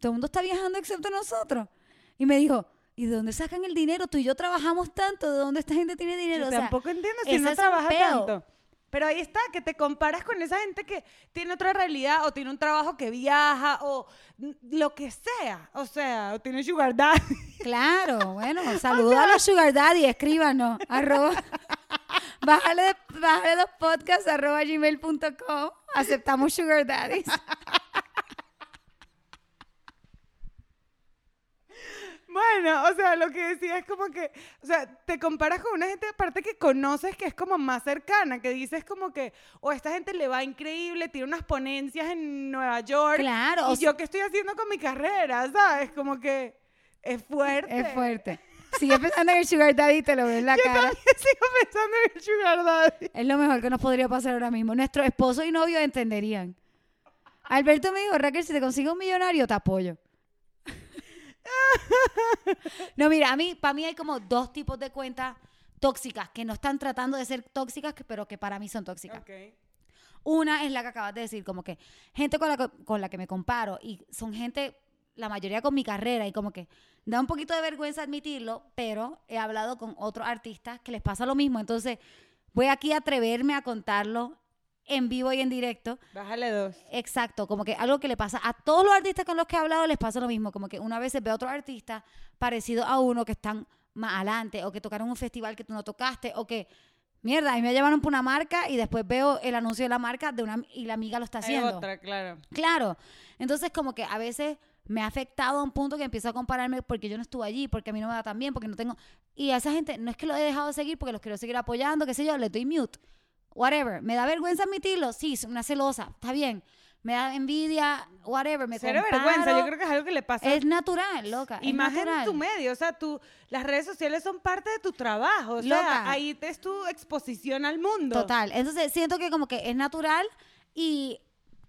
todo el mundo está viajando excepto nosotros. Y me dijo, ¿y de dónde sacan el dinero? Tú y yo trabajamos tanto, ¿de dónde esta gente tiene dinero? Yo O sea, tampoco entiendo si no trabaja tanto. Pero ahí está, que te comparas con esa gente que tiene otra realidad o tiene un trabajo que viaja o lo que sea. O sea, o tiene sugar daddy. *laughs* Claro, bueno, saludos a los Sugar Daddy, escríbanos, *laughs* arroba, bájale, bájale los podcasts, arroba gmail.com, aceptamos Sugar Daddies. *laughs* Bueno, o sea, lo que decía es como que, o sea, te comparas con una gente aparte que conoces que es como más cercana, que dices como que, o esta gente le va increíble, tiene unas ponencias en Nueva York. Claro, Y o yo qué estoy haciendo con mi carrera, ¿sabes? Como que es fuerte. Es fuerte. Sigue pensando en el Sugar Daddy y te lo veo en la *laughs* Yo cara. sigo pensando en el sugar daddy. Es lo mejor que nos podría pasar ahora mismo. Nuestro esposo y novio entenderían. Alberto me dijo, Raquel, si te consigo un millonario, te apoyo. *laughs* no, mira, a mí, para mí hay como dos tipos de cuentas tóxicas que no están tratando de ser tóxicas, pero que para mí son tóxicas. Una es la que acabas de decir, como que gente con la, que- con la que me comparo y son gente, la mayoría con mi carrera y como que da un poquito de vergüenza admitirlo, pero he hablado con otros artistas que les pasa lo mismo. Entonces, voy aquí a atreverme a contarlo en vivo y en directo. Bájale dos. Exacto, como que algo que le pasa a todos los artistas con los que he hablado les pasa lo mismo, como que una vez ve a otro artista parecido a uno que están más adelante o que tocaron un festival que tú no tocaste o que mierda, a mí me llevaron por una marca y después veo el anuncio de la marca de una y la amiga lo está Hay haciendo. otra, claro. Claro. Entonces, como que a veces me ha afectado a un punto que empiezo a compararme porque yo no estuve allí, porque a mí no me va tan bien, porque no tengo. Y a esa gente no es que lo he dejado de seguir porque los quiero seguir apoyando, qué sé yo, le doy mute. Whatever. ¿Me da vergüenza admitirlo? Sí, soy una celosa. Está bien. Me da envidia, whatever. Me Cero comparo. vergüenza, yo creo que es algo que le pasa Es natural, loca. Y más en tu medio, o sea, tú, las redes sociales son parte de tu trabajo, o sea, Loca. ahí es tu exposición al mundo. Total. Entonces siento que como que es natural y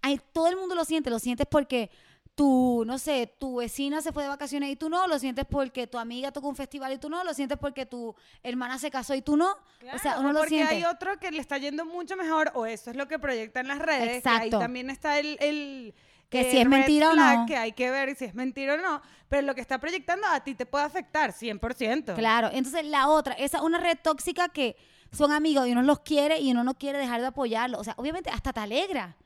hay, todo el mundo lo siente. Lo sientes porque tu, no sé, tu vecina se fue de vacaciones y tú no. Lo sientes porque tu amiga tocó un festival y tú no. Lo sientes porque tu hermana se casó y tú no. o sea, uno lo porque siente. hay otro que le está yendo mucho mejor, o eso es lo que proyectan las redes, que ahí Exacto. también está el... el Que eh, si es mentira o no. Que hay que ver si es mentira o no, pero lo que está proyectando a ti te puede afectar 100%. Claro. Entonces la otra, esa es una red tóxica que son amigos y uno los quiere y uno no quiere dejar de apoyarlo. O sea, obviamente hasta te alegra.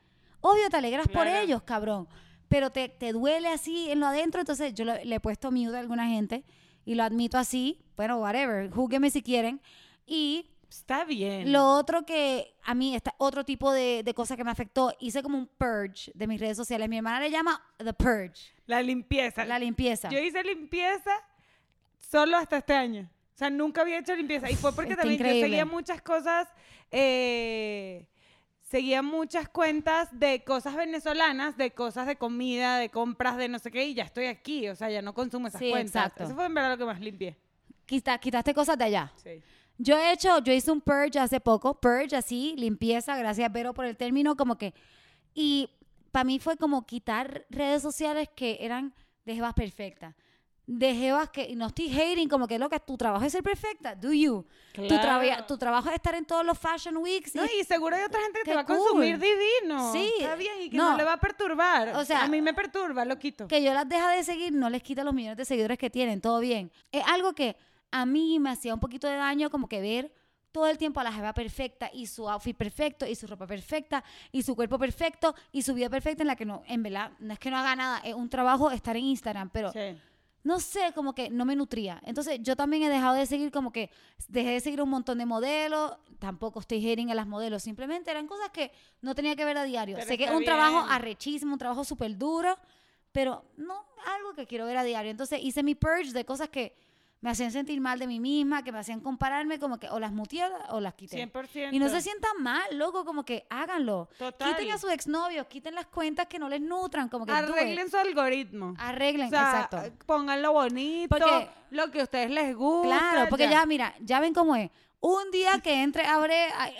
Obvio te alegras por ellos, cabrón. Pero te, te duele así en lo adentro. Entonces yo le, le he puesto mute a alguna gente y lo admito así. Bueno, whatever. Júgueme si quieren. Y Está bien. lo otro que a mí, está otro tipo de, de cosa que me afectó, hice como un purge de mis redes sociales. Mi hermana le llama The Purge, La limpieza. la limpieza. Yo hice limpieza solo hasta este año. O sea, nunca había hecho limpieza. Y fue porque Está también yo seguía muchas cosas, eh, seguía muchas cuentas de cosas venezolanas, de cosas de comida, de compras, de no sé qué, y ya estoy aquí. O sea, ya no consumo esas Sí, cuentas. exacto. Eso fue en verdad lo que más limpié. Quita- quitaste cosas de allá. Sí. Yo he hecho, yo hice un purge hace poco, purge así, limpieza, gracias Vero por el término, como que, y para mí fue como quitar redes sociales que eran de jevas perfectas, de jevas que, no estoy hating, como que lo que tu trabajo es ser perfecta, do you, tu, traba- Claro. tu trabajo es estar en todos los fashion weeks, No, y- y seguro hay otra gente que te va a consumir divino. Sí. Está bien y que No. no, le va a perturbar. O sea, a mí me perturba, lo quito. que yo las deja de seguir, no les quita los millones de seguidores que tienen, todo bien. Es algo que a mí me hacía un poquito de daño, como que ver todo el tiempo a la jeva perfecta y su outfit perfecto y su ropa perfecta y su cuerpo perfecto y su vida perfecta en la que no, en verdad, no es que no haga nada, es un trabajo estar en Instagram, pero Sí. No sé, como que no me nutría. Entonces yo también he dejado de seguir como que dejé de seguir un montón de modelos, tampoco estoy hating a las modelos, simplemente eran cosas que no tenía que ver a diario. Pero sé que es un trabajo arrechísimo, un trabajo súper duro, pero no algo que quiero ver a diario. Entonces hice mi purge de cosas que me hacían sentir mal de mí misma, que me hacían compararme, como que o las muteé o las quité. 100%. Y no se sientan mal, loco, como que háganlo. Total. Quiten a sus exnovios, quiten las cuentas que no les nutran, como que. Arreglen su algoritmo. Arreglen, O sea, exacto. pónganlo bonito, Porque- lo que a ustedes les gusta. Claro, porque ya. mira, ya ven cómo es. Un día que entre a ver,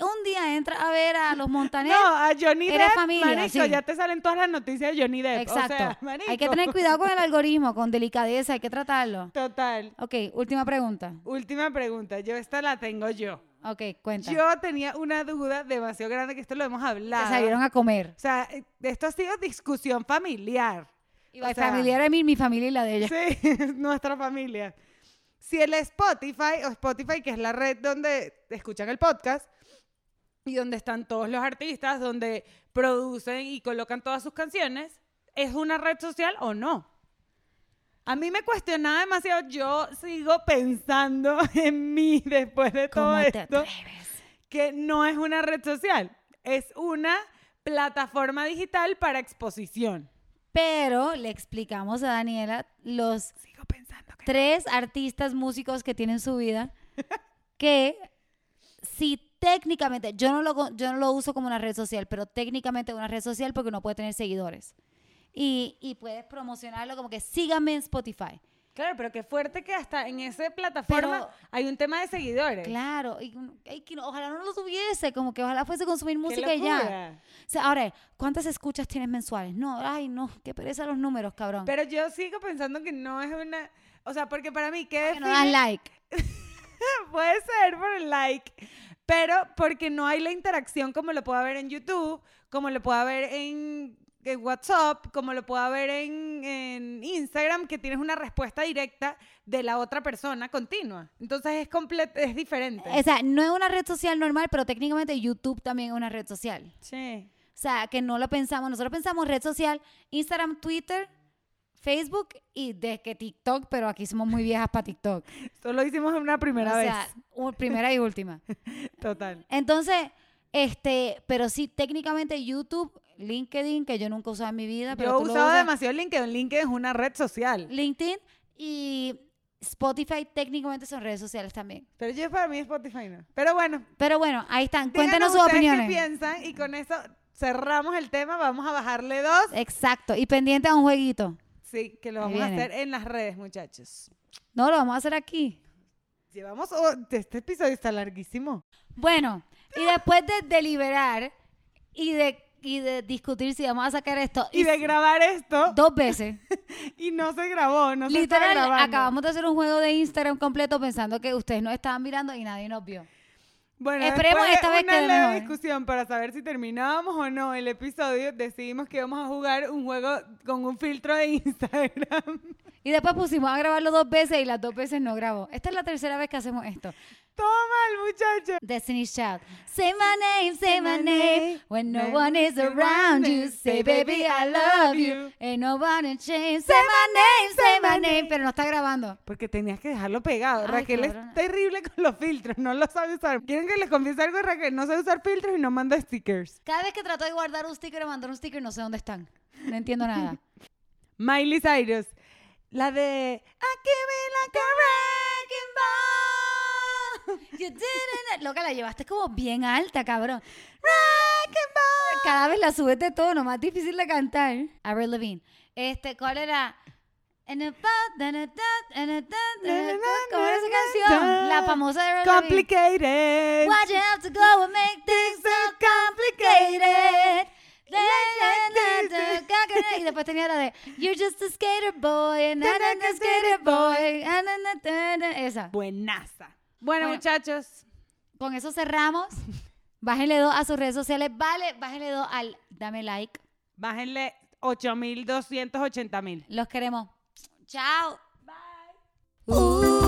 un día entra a ver a los Montaner. No, a Johnny Eres Depp, familia, marico, sí. ya te salen todas las noticias de Johnny Depp. Exacto. O sea, marico. hay que tener cuidado con el algoritmo, con delicadeza, hay que tratarlo. Total. Ok, última pregunta. Última pregunta. Yo esta la tengo yo. Ok, cuenta. Yo tenía una duda demasiado grande que esto lo hemos Se hablado. salieron a comer. O sea, esto ha sido discusión familiar. Y O la sea, familiar de mi, mi familia y la de ella. Sí, *laughs* nuestra familia. Si el Spotify, o Spotify, que es la red donde escuchan el podcast y donde están todos los artistas, donde producen y colocan todas sus canciones, ¿es una red social o no? A mí me cuestionaba demasiado. Yo sigo pensando *laughs* en mí después de todo ¿Cómo te esto, atreves? que no es una red social, es una plataforma digital para exposición. Pero le explicamos a Daniela los tres artistas músicos que tienen su vida *laughs* que si técnicamente, yo no, lo, yo no lo uso como una red social, pero técnicamente es una red social porque no puede tener seguidores. Y, y puedes promocionarlo como que síganme en Spotify. Claro, pero qué fuerte que hasta en esa plataforma Pero- hay un tema de seguidores. Claro, y, ojalá no lo tuviese, como que ojalá fuese consumir música y ya. O sea, ahora, ¿cuántas escuchas tienes mensuales? No, ay, no, qué pereza los números, cabrón. Pero yo sigo pensando que no es una... O sea, porque para mí, ¿qué que no dan like. *laughs* Puede ser por el like, pero porque no hay la interacción como lo puede haber en YouTube, como lo puede haber en, en WhatsApp, como lo puede haber en, en Instagram, que tienes una respuesta directa de la otra persona continua. Entonces es completo, es diferente. O sea, no es una red social normal, pero técnicamente YouTube también es una red social. Sí. O sea, que no lo pensamos. Nosotros pensamos red social, Instagram, Twitter, Facebook y de que TikTok, pero aquí somos muy viejas para TikTok. *laughs* Solo hicimos una primera o vez. sea, u- *laughs* primera y última. Total. Entonces, este, pero sí, técnicamente YouTube, LinkedIn, que yo nunca usado en mi vida, pero Yo he usado demasiado LinkedIn. LinkedIn es una red social. LinkedIn y Spotify técnicamente son redes sociales también. Pero yo para mí Spotify no. Pero bueno, Pero bueno, ahí están. díganos Cuéntenos sus opiniones. qué piensan y con eso cerramos el tema. Vamos a bajarle dos. Exacto. Y pendiente a un jueguito. Sí, que lo vamos a hacer en las redes, muchachos. No, lo vamos a hacer aquí. Llevamos, oh, este episodio está larguísimo. Bueno, y después de deliberar y de, y de discutir si vamos a sacar esto Y de grabar esto, dos veces, *laughs* y no se grabó, no literal, grabando. acabamos de hacer un juego de Instagram completo pensando que ustedes nos estaban mirando y nadie nos vio. Bueno, Esperemos después de esta vez una quede leve mejor. discusión para saber si terminábamos o no el episodio, decidimos que íbamos a jugar un juego con un filtro de *laughs* Instagram. Y después pusimos a grabarlo dos veces y las dos veces no grabó. Esta es la tercera vez que hacemos esto. Todo mal, muchacho. Destiny's Child. Say my name, say my name. When no one is around you, say baby I love you. Ain't nobody change. Say my name, say my name. Pero no está grabando. Porque tenías que dejarlo pegado. Ay, Raquel cabrona. es terrible con los filtros, no lo sabe usar. ¿Quieren que les confiese algo, Raquel? No sabe usar filtros y no manda stickers. Cada vez que trato de guardar un sticker o mandar un sticker, no sé dónde están. No entiendo nada. *laughs* Miley Cyrus. La de I give it like a wrecking ball. Loca, la llevaste como bien alta, cabrón. Ball. Cada vez la subes de tono, más difícil de cantar. Avril Lavigne. Este, ¿cuál era? ¿Cómo era esa canción? La famosa de Avril. Complicated. Why'd you have to go and make things so complicated? Y después tenía la de You're just a skater boy and I'm a skater boy. Esa. Buenaza. Bueno, Bueno. muchachos. Con eso cerramos. *laughs* Bájenle dos a sus redes sociales. Vale, bájenle dos al dame like. Bájenle 8.280.000. Los queremos. Chao. Bye.